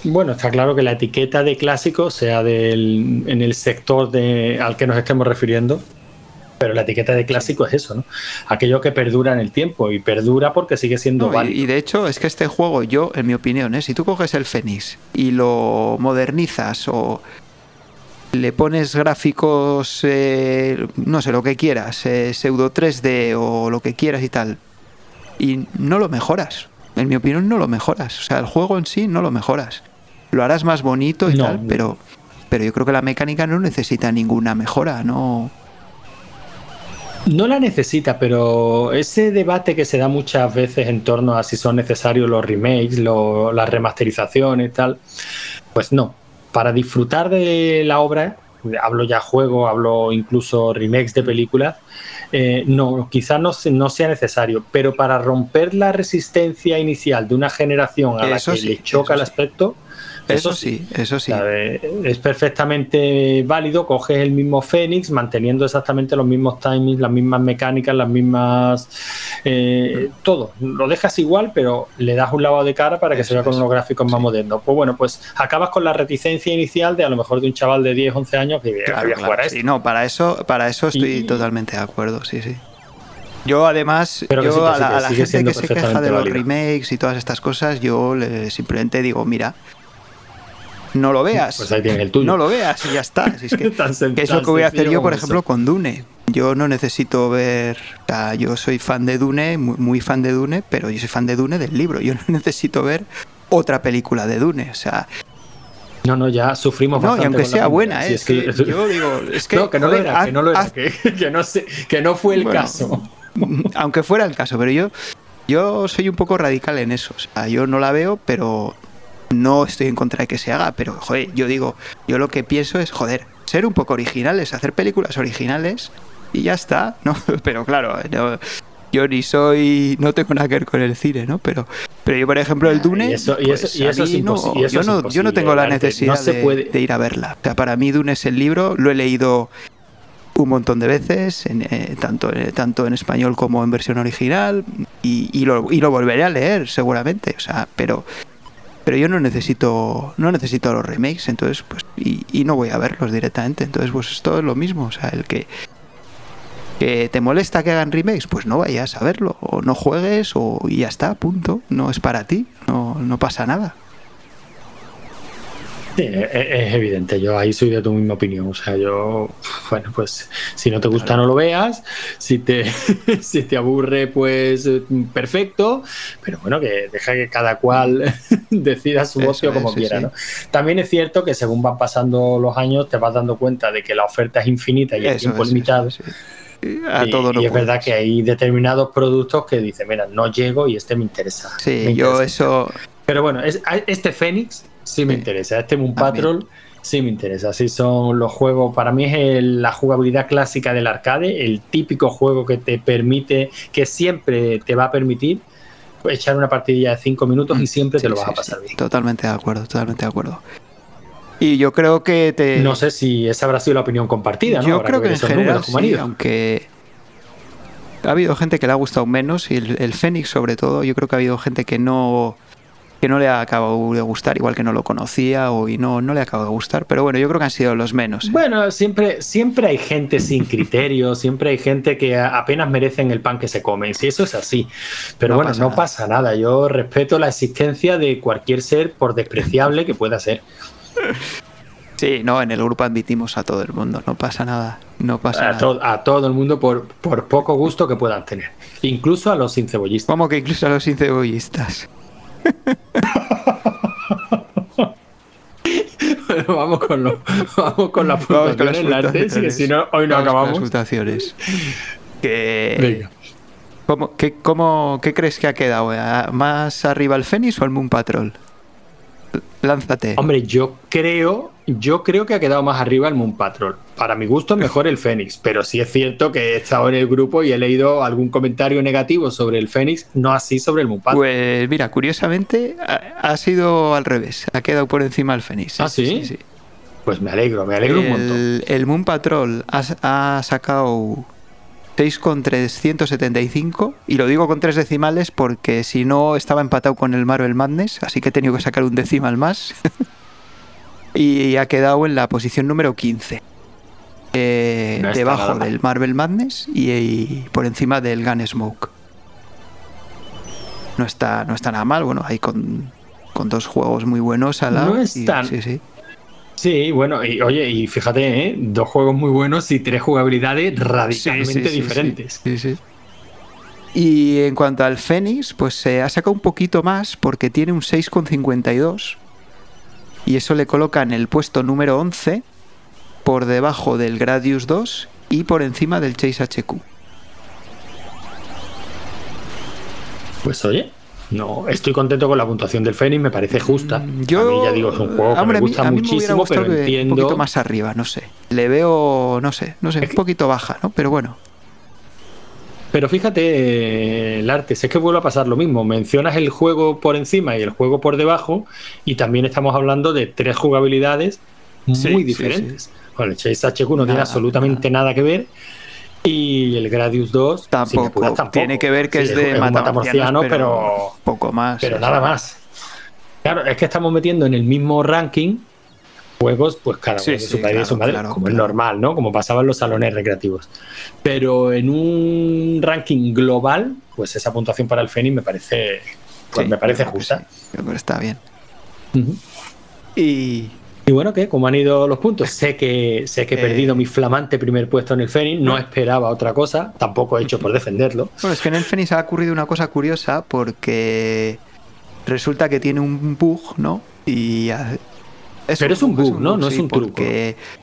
Bueno, está claro que la etiqueta de clásico, sea del, en el sector de, al que nos estemos refiriendo, pero la etiqueta de clásico es eso, ¿no? Aquello que perdura en el tiempo y perdura porque sigue siendo no, válido. Y, y, de hecho es que este juego, yo, en mi opinión, ¿eh? si tú coges el Fénix y lo modernizas o le pones gráficos, eh, no sé, lo que quieras, eh, pseudo 3D o lo que quieras y tal, y no lo mejoras. En mi opinión no lo mejoras. O sea, el juego en sí no lo mejoras. Lo harás más bonito y no, tal, pero, pero yo creo que la mecánica no necesita ninguna mejora, no... No la necesita, pero ese debate que se da muchas veces en torno a si son necesarios los remakes, lo, las remasterizaciones y tal, pues no. Para disfrutar de la obra, hablo ya juego, hablo incluso remakes de películas, eh, no, quizás no, no, sea necesario, pero para romper la resistencia inicial de una generación a eso la que sí, le choca el sí. Eso, eso sí, eso sí. Es perfectamente válido, coges el mismo Fénix manteniendo exactamente los mismos timings, las mismas mecánicas, las mismas... Eh, todo. Lo dejas igual, pero le das un lavado de cara para que eso se vea con unos gráficos sí. más modernos. Pues bueno, pues acabas con la reticencia inicial de a lo mejor de un chaval de 10, 11 años que claro, había claro, jugar a esto. Sí, no, para eso, para eso estoy y... totalmente de acuerdo, sí, sí. Yo además, Pero yo sí, a la, a la gente que se queja de los válido. remakes y todas estas cosas, yo le, simplemente digo, mira, no lo veas. Pues ahí tienes el tuyo. No lo veas y ya está. Si es que, que es lo que voy a hacer yo, por ejemplo, con Dune. Yo no necesito ver. O sea, yo soy fan de Dune, muy, muy, fan de Dune, pero yo soy fan de Dune del libro. Yo no necesito ver otra película de Dune. O sea. No, no, ya sufrimos no, bastante. Y aunque sea buena, sí, es, que, que, yo digo, es que. No, que no joder, lo era, haz, que no lo era, haz, que, que, no sé, que no fue el bueno, caso. Aunque fuera el caso, pero yo, yo soy un poco radical en eso. O sea, yo no la veo, pero no estoy en contra de que se haga, pero joder, yo digo, yo lo que pienso es, joder, ser un poco originales, hacer películas originales y ya está, ¿no? Pero claro, yo ni soy, no tengo nada que ver con el cine, ¿no? Pero, pero yo, por ejemplo, el Dune, eso, y eso, es imposible. Yo, no, yo no tengo la necesidad de, ir a verla. O sea, para mí Dune es el libro, lo he leído un montón de veces, en, eh, tanto, eh, tanto en español como en versión original, y, y, lo, y lo volveré a leer seguramente. O sea, pero pero yo no necesito no necesito los remakes entonces pues y, no voy a verlos directamente. Entonces pues esto es lo mismo. O sea el que que te molesta que hagan remakes pues no vayas a verlo. O no juegues o y ya está punto. No es para ti no no pasa nada Sí, e, e, es evidente, yo ahí soy de tu misma opinión. O sea, yo, bueno, pues si no te gusta no lo veas, si te, si te aburre, pues perfecto, pero bueno, que deja que cada cual decida su ocio como quiera. ¿no? También es cierto que según van pasando los años te vas dando cuenta de que la oferta es infinita y el tiempo es limitado. A y, todo y es verdad que hay determinados productos que dicen, mira, no llego y este me interesa. Sí, yo eso... Pero bueno, este Fénix sí me interesa. Este Moon Patrol sí me interesa. Así son los juegos. Para mí es la jugabilidad clásica del arcade, el típico juego que te permite, que siempre te va a permitir echar una partidilla de 5 minutos y mm, siempre te lo vas a pasar bien. Totalmente de acuerdo, totalmente de acuerdo. Y yo creo que te. No sé si esa habrá sido la opinión compartida, Yo creo que, en general, aunque ha habido gente que le ha gustado menos, y el, el Fénix sobre todo, yo creo que ha habido gente que no que no le ha acabado de gustar, igual que no lo conocía o y no, no le ha acabado de gustar, pero bueno, yo creo que han sido los menos. ¿eh? Bueno, siempre, siempre hay gente sin criterio, siempre hay gente que apenas merecen el pan que se comen, si eso es así. Pero bueno, no pasa nada, yo respeto la existencia de cualquier ser, por despreciable que pueda ser. Sí, no, en el grupo admitimos a todo el mundo, no pasa nada. No pasa a, nada. a todo el mundo por, por poco gusto que puedan tener. Incluso a los incebollistas. ¿Cómo que incluso a los incebollistas? Bueno, vamos con, lo, vamos con las puntuaciones, arte, que si no, hoy no acabamos. Las Que... ¿Cómo, qué, cómo, ¿Qué crees que ha quedado? ¿Más arriba el Fénix o el Moon Patrol? Lánzate. Hombre, yo creo, yo creo que ha quedado más arriba el Moon Patrol. Para mi gusto, mejor el Fénix, pero sí es cierto que he estado en el grupo y he leído algún comentario negativo sobre el Fénix, no así sobre el Moon Patrol. Pues mira, curiosamente ha, sido al revés, ha quedado por encima el Fénix. ¿Ah, sí? sí, Pues me alegro, me alegro un montón. El Moon Patrol ha, ha sacado 6,375 y lo digo con tres decimales porque si no estaba empatado con el Marvel Madness, así que he tenido que sacar un decimal más. y ha quedado en la posición número 15. Eh, debajo del Marvel Madness y, por encima del Gunsmoke. No está, no está nada mal, bueno, hay con, dos juegos muy buenos a la No están, sí, sí. Sí, bueno, y oye, y fíjate, ¿eh? dos juegos muy buenos y tres jugabilidades radicalmente diferentes. Sí, sí. Y en cuanto al Fénix, pues se ha sacado un poquito más porque tiene un 6,52 y eso le coloca en el puesto número 11 por debajo del Gradius 2 y por encima del Chase HQ. Pues oye, no, estoy contento con la puntuación del Fénix, me parece justa. Yo, a mí ya digo, es un juego que me gusta muchísimo, pero entiendo. Un poquito más arriba, no sé. Le veo, no sé, no sé, un poquito baja, ¿no? Pero bueno. Pero fíjate, el arte, es que vuelve a pasar lo mismo. Mencionas el juego por encima y el juego por debajo, y también estamos hablando de tres jugabilidades muy diferentes. Bueno, el Chase HQ no tiene absolutamente nada que ver y el Gradius 2 tampoco. Tiene que ver que es de Matamorciano, pero, poco más. Pero nada más. Claro, es que estamos metiendo en el mismo ranking juegos, pues cada uno de su padre y su madre, como es normal, ¿no? Como pasaba en los salones recreativos. Pero en un ranking global, pues esa puntuación para el Fénix me parece, pues me parece justa. Que está bien. Y y bueno, ¿qué? ¿Cómo han ido los puntos? Sé que, sé que he perdido mi flamante primer puesto en el Fénix, no esperaba otra cosa, tampoco he hecho por defenderlo. Bueno, es que en el Fénix ha ocurrido una cosa curiosa porque resulta que tiene un bug, ¿no? Y Pero es un bug, ¿no? no es un truco.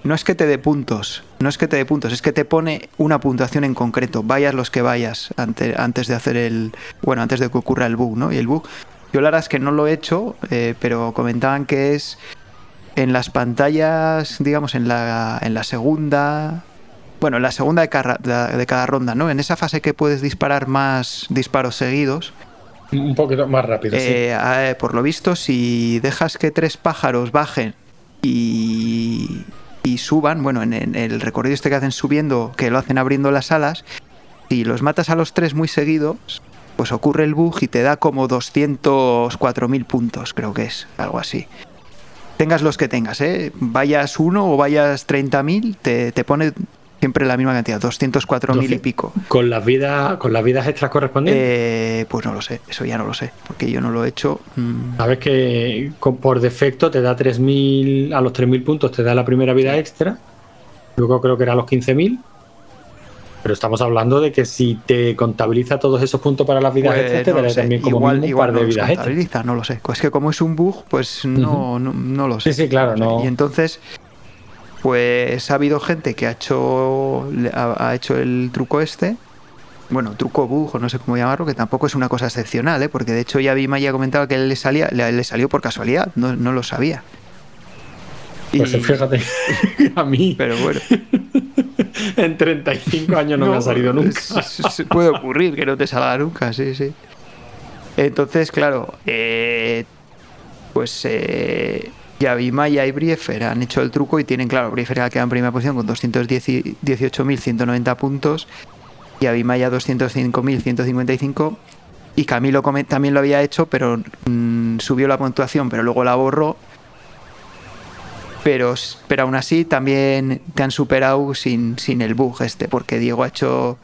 No es que te dé puntos, no es que te dé puntos, es que te pone una puntuación en concreto, vayas los que vayas antes, antes de hacer el. Bueno, antes de que ocurra el bug, ¿no? Y el bug Yo la verdad es que no lo he hecho, eh, pero comentaban que es en las pantallas, digamos, en la, en la segunda. Bueno, en la segunda de cada, de cada ronda, ¿no? En esa fase que puedes disparar más disparos seguidos. Un poquito más rápido, sí. Eh, por lo visto, si dejas que tres pájaros bajen y, y suban, bueno, en, el recorrido este que hacen subiendo, que lo hacen abriendo las alas, si los matas a los tres muy seguidos, pues ocurre el bug y te da como 204.000 puntos, creo que es, algo así. Tengas los que tengas, ¿eh? Vayas uno o vayas 30.000, te, te pone siempre la misma cantidad, 204.000 y pico. ¿Con las vidas, con las vidas extras correspondientes? Eh, pues no lo sé, eso ya no lo sé, porque yo no lo he hecho. Mm. Sabes que por defecto te da 3.000, a los 3.000 puntos te da la primera vida extra, luego creo que era los 15.000 pero estamos hablando de que si te contabiliza todos esos puntos para las vidas pues extras, te dará también como igual, un par de vidas extras. No lo sé. Es que como es un bug, pues no, no, lo sé. Sí, sí, claro. No. Y entonces, pues ha habido gente que ha hecho, ha, hecho el truco este. Bueno, truco bug, o no sé cómo llamarlo, que tampoco es una cosa excepcional, ¿eh? porque de hecho ya vi ya comentaba que él le, salía, le, salió por casualidad, no, no lo sabía. Pues fíjate, a mí. Pero bueno. en 35 años no, me ha salido nunca. puede ocurrir que no te salga nunca, sí, sí. Entonces, claro, eh, pues eh, Yavimaya y Briefer han hecho el truco y tienen, claro, Briefer ha quedado en primera posición con 218.190 puntos, Yavimaya 205.155 y Camilo también lo había hecho, pero mm, subió la puntuación, pero luego la borró pero, pero aún así también te han superado sin, sin el bug este, porque Diego ha hecho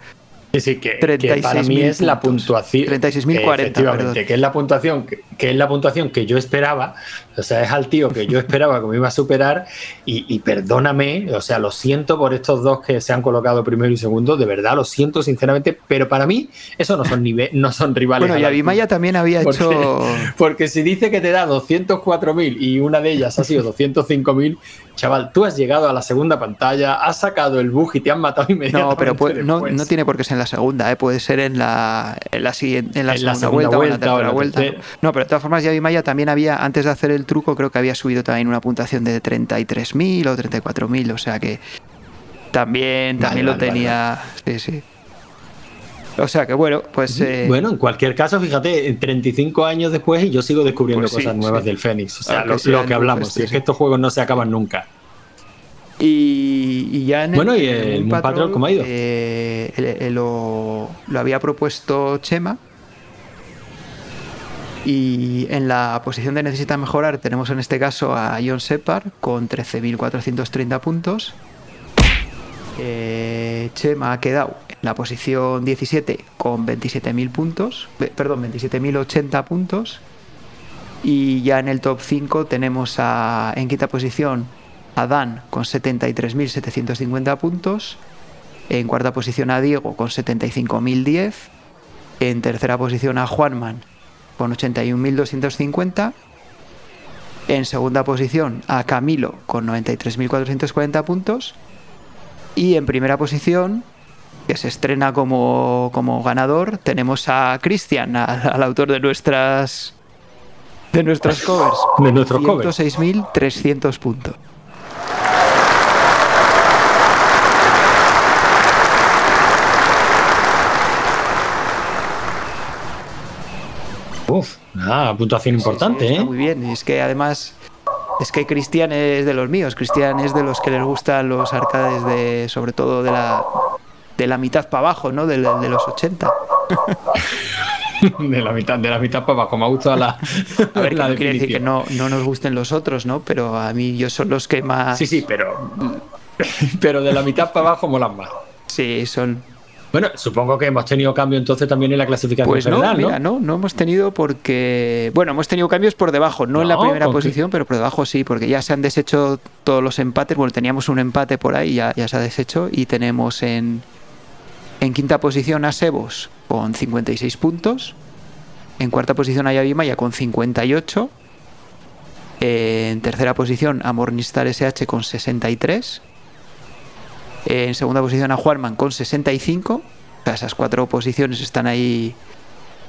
Sí, sí, que, para mí es la puntuación. 36.040. Efectivamente, que es la puntuación que, es la puntuación que yo esperaba. O sea, es al tío que yo esperaba que me iba a superar. Y, perdóname, o sea, lo siento por estos dos que se han colocado primero y segundo. De verdad, lo siento sinceramente. Pero para mí, eso no son, no son rivales. Bueno, y Abimaya también había hecho. Porque si dice que te da 204.000 y una de ellas ha sido 205.000, chaval, tú has llegado a la segunda pantalla, has sacado el bug y te han matado inmediatamente. No, pero no, no, tiene por qué ser en la segunda, ¿eh? puede ser en la, en la, siguiente, en la, segunda, vuelta, o en la tercera vuelta. No, pero todas formas, Yavi Maya también había, antes de hacer el truco, creo que había subido también una puntuación de 33.000 o 34.000, o sea que también, también lo tenía. Sí, sí. O sea que bueno, pues. Eh, bueno, en cualquier caso, fíjate, 35 años después y yo sigo descubriendo pues cosas nuevas del Fénix. O sea, lo, que, hablamos, es que estos juegos no se acaban nunca. Y, ya en Bueno, ¿y el, Patrol cómo ha ido? Eh, lo, había propuesto Chema. Y en la posición de necesita mejorar tenemos en este caso a John Separ con 13.430 puntos. Eh, Chema ha quedado en la posición 17 con 27.000 puntos, perdón, 27.080 puntos. Y ya en el top 5 tenemos a, en quinta posición a Dan con 73.750 puntos. En cuarta posición a Diego con 75.010. En tercera posición a Juanman con 81.250. En segunda posición a Camilo con 93.440 puntos. Y en primera posición, que se estrena como, como ganador, tenemos a Cristian, al autor de nuestras de nuestros covers. De nuestros covers. 106.300 puntos. Uf, ah, puntuación importante, ¿eh? Muy bien, es que además es que Cristian es de los míos, Cristian es de los que les gustan los arcades de, sobre todo de la, de la mitad para abajo, ¿no? De, los 80. de la mitad, de la mitad para abajo, me ha gustado la. A ver, no quiere decir que no, no nos gusten los otros, ¿no? Pero a mí yo son los que más. Sí, sí, pero. Pero de la mitad para abajo molan más. Sí, son, bueno, supongo que hemos tenido cambio entonces también en la clasificación pues no, Mira, no, no hemos tenido porque. Bueno, hemos tenido cambios por debajo, no, en la primera posición, pero por debajo sí, porque ya se han deshecho todos los empates. Bueno, teníamos un empate por ahí, ya, ya se ha deshecho. Y tenemos en, en quinta posición a Sebos con 56 puntos. En cuarta posición a Yavimaya con 58. En tercera posición a Morningstar SH con 63 en segunda posición a Juanman con 65. esas cuatro posiciones están ahí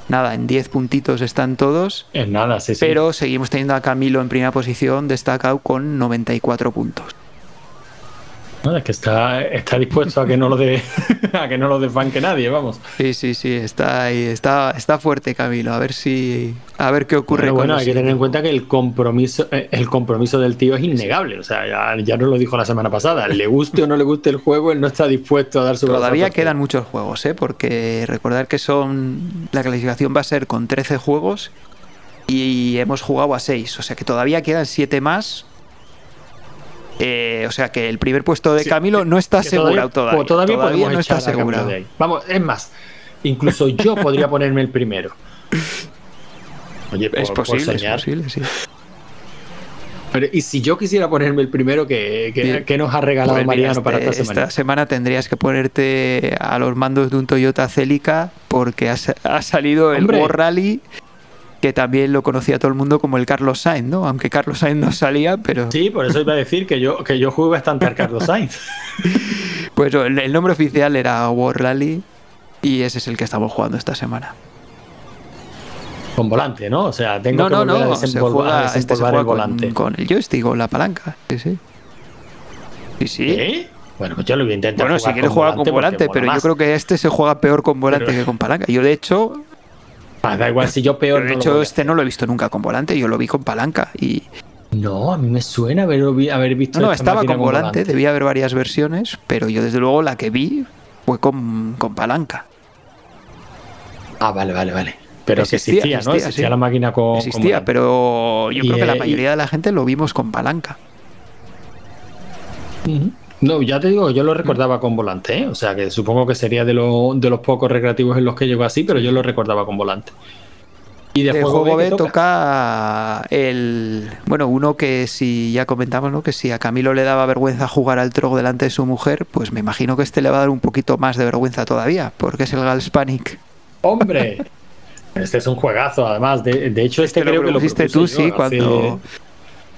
nada, en 10 puntitos están todos. En nada, sí, sí. Pero seguimos teniendo a Camilo en primera posición, destacado con 94 puntos. No, es que está, está dispuesto a que no lo de, a que no lo desbanque nadie, vamos. Sí, sí, sí, está ahí, está, está fuerte Camilo, a ver si a ver qué ocurre bueno, bueno hay que tener en cuenta que el compromiso, eh, el compromiso del tío es innegable. O sea, ya, ya nos lo dijo la semana pasada. Le guste o no le guste el juego, él no está dispuesto a dar su Todavía quedan muchos juegos, ¿eh? porque recordar que son. La clasificación va a ser con 13 juegos y hemos jugado a 6. O sea que todavía quedan 7 más eh, o sea que el primer puesto de Camilo no está asegurado todavía. Todavía, todavía, no está asegurado. Vamos, es más, incluso yo podría ponerme el primero. Oye, es posible, es posible, sí. Pero, y si yo quisiera ponerme el primero, que, nos ha regalado pues Mariano para esta semana? Esta semana tendrías que ponerte a los mandos de un Toyota Celica porque ha, salido el War Rally que también lo conocía todo el mundo como el Carlos Sainz, ¿no? Aunque Carlos Sainz no salía, pero... Sí, por eso iba a decir que yo, que yo jugué bastante al Carlos Sainz. pues el, nombre oficial era War Rally y ese es el que estamos jugando esta semana. Con volante, ¿no? O sea, tengo que volver a este el volante. Con, el joystick o la palanca, sí, sí. Sí, sí. Bueno, pues yo lo voy a intentar. Bueno, si quieres jugar con volante, pero yo creo que este se juega peor con volante que con palanca. Yo, de hecho, Ah, da igual si yo peor. de hecho, este no lo he visto nunca con volante, yo lo vi con palanca y. No, a mí me suena haber, haber visto. No, estaba con volante, debía haber varias versiones, pero yo desde luego la que vi fue con, palanca. Ah, vale, vale, vale. Pero existía, existía, ¿no? Existía la máquina con. Existía, pero yo creo que la mayoría de la gente lo vimos con palanca. No, ya te digo, yo lo recordaba con volante, ¿eh? o sea que supongo que sería de, de los pocos recreativos en los que llegó así, pero yo lo recordaba con volante. Y de, juego, B, toca? el. Bueno, uno que si ya comentamos, ¿no? Que si a Camilo le daba vergüenza jugar al trogo delante de su mujer, pues me imagino que este le va a dar un poquito más de vergüenza todavía, porque es el Galspanic. ¡Hombre! Este es un juegazo, además. De, hecho, este, creo que lo hiciste tú, sí, cuando,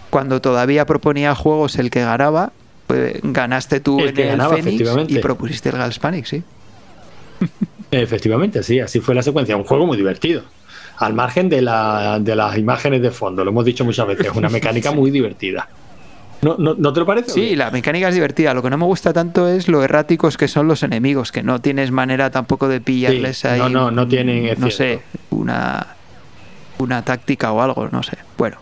cuando todavía proponía juegos el que ganaba pues, ganaste tú el en el Phoenix y propusiste el Galspanic, sí. Efectivamente, sí, así fue la secuencia. Un juego muy divertido. Al margen de, la, de las imágenes de fondo, lo hemos dicho muchas veces, es una mecánica muy divertida. ¿No, no, te lo parece? Sí, la mecánica es divertida. Lo que no me gusta tanto es lo erráticos que son los enemigos, que no tienes manera tampoco de pillarles ahí. No, no, no tienen. No sé, una, una táctica o algo, no sé. Bueno,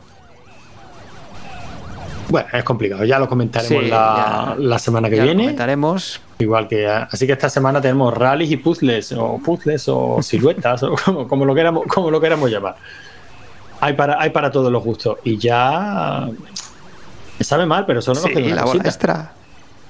bueno, es complicado, ya lo comentaremos la, semana que viene. Lo comentaremos. Igual que así que esta semana tenemos rallies y puzzles, o puzzles o siluetas, o como, lo queramos, como lo queramos llamar. Hay para, hay para todos los gustos. Y ya sabe mal, pero son los que la bola extra.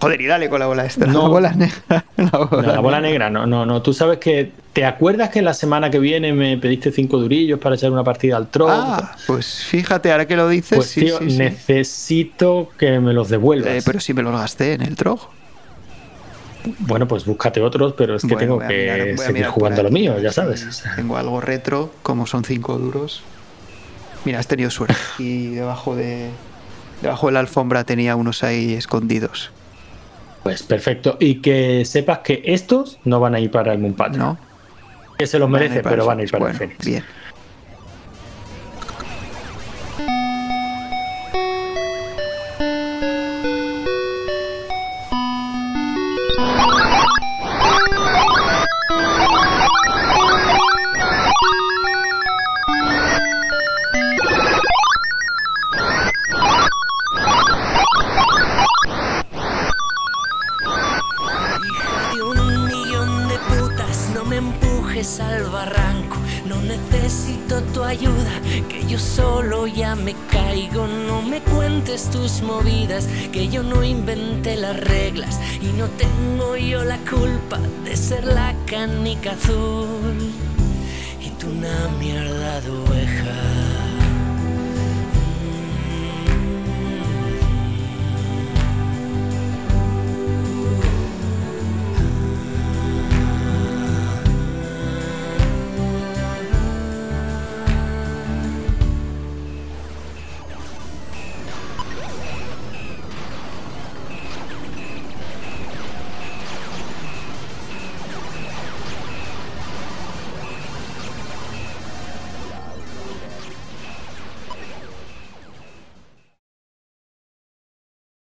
Joder, y dale con la bola extra. No, la bola negra. La bola, negra, no, no, no. Tú sabes que. ¿Te acuerdas que la semana que viene me pediste cinco durillos para echar una partida al troll? Ah, pues fíjate, ahora que lo dices. Pues tío, necesito que me los devuelvas. Eh, pero si me los gasté en el trog. Bueno, pues búscate otros, pero es que tengo que seguir jugando lo mío, ya sabes. Tengo algo retro, como son cinco duros. Mira, has tenido suerte. Y debajo de. Debajo de la alfombra tenía unos ahí escondidos. Pues perfecto. Y que sepas que estos no van a ir para el Moonpad. No. Que se los merece, pero van a ir para el Fénix. Bien.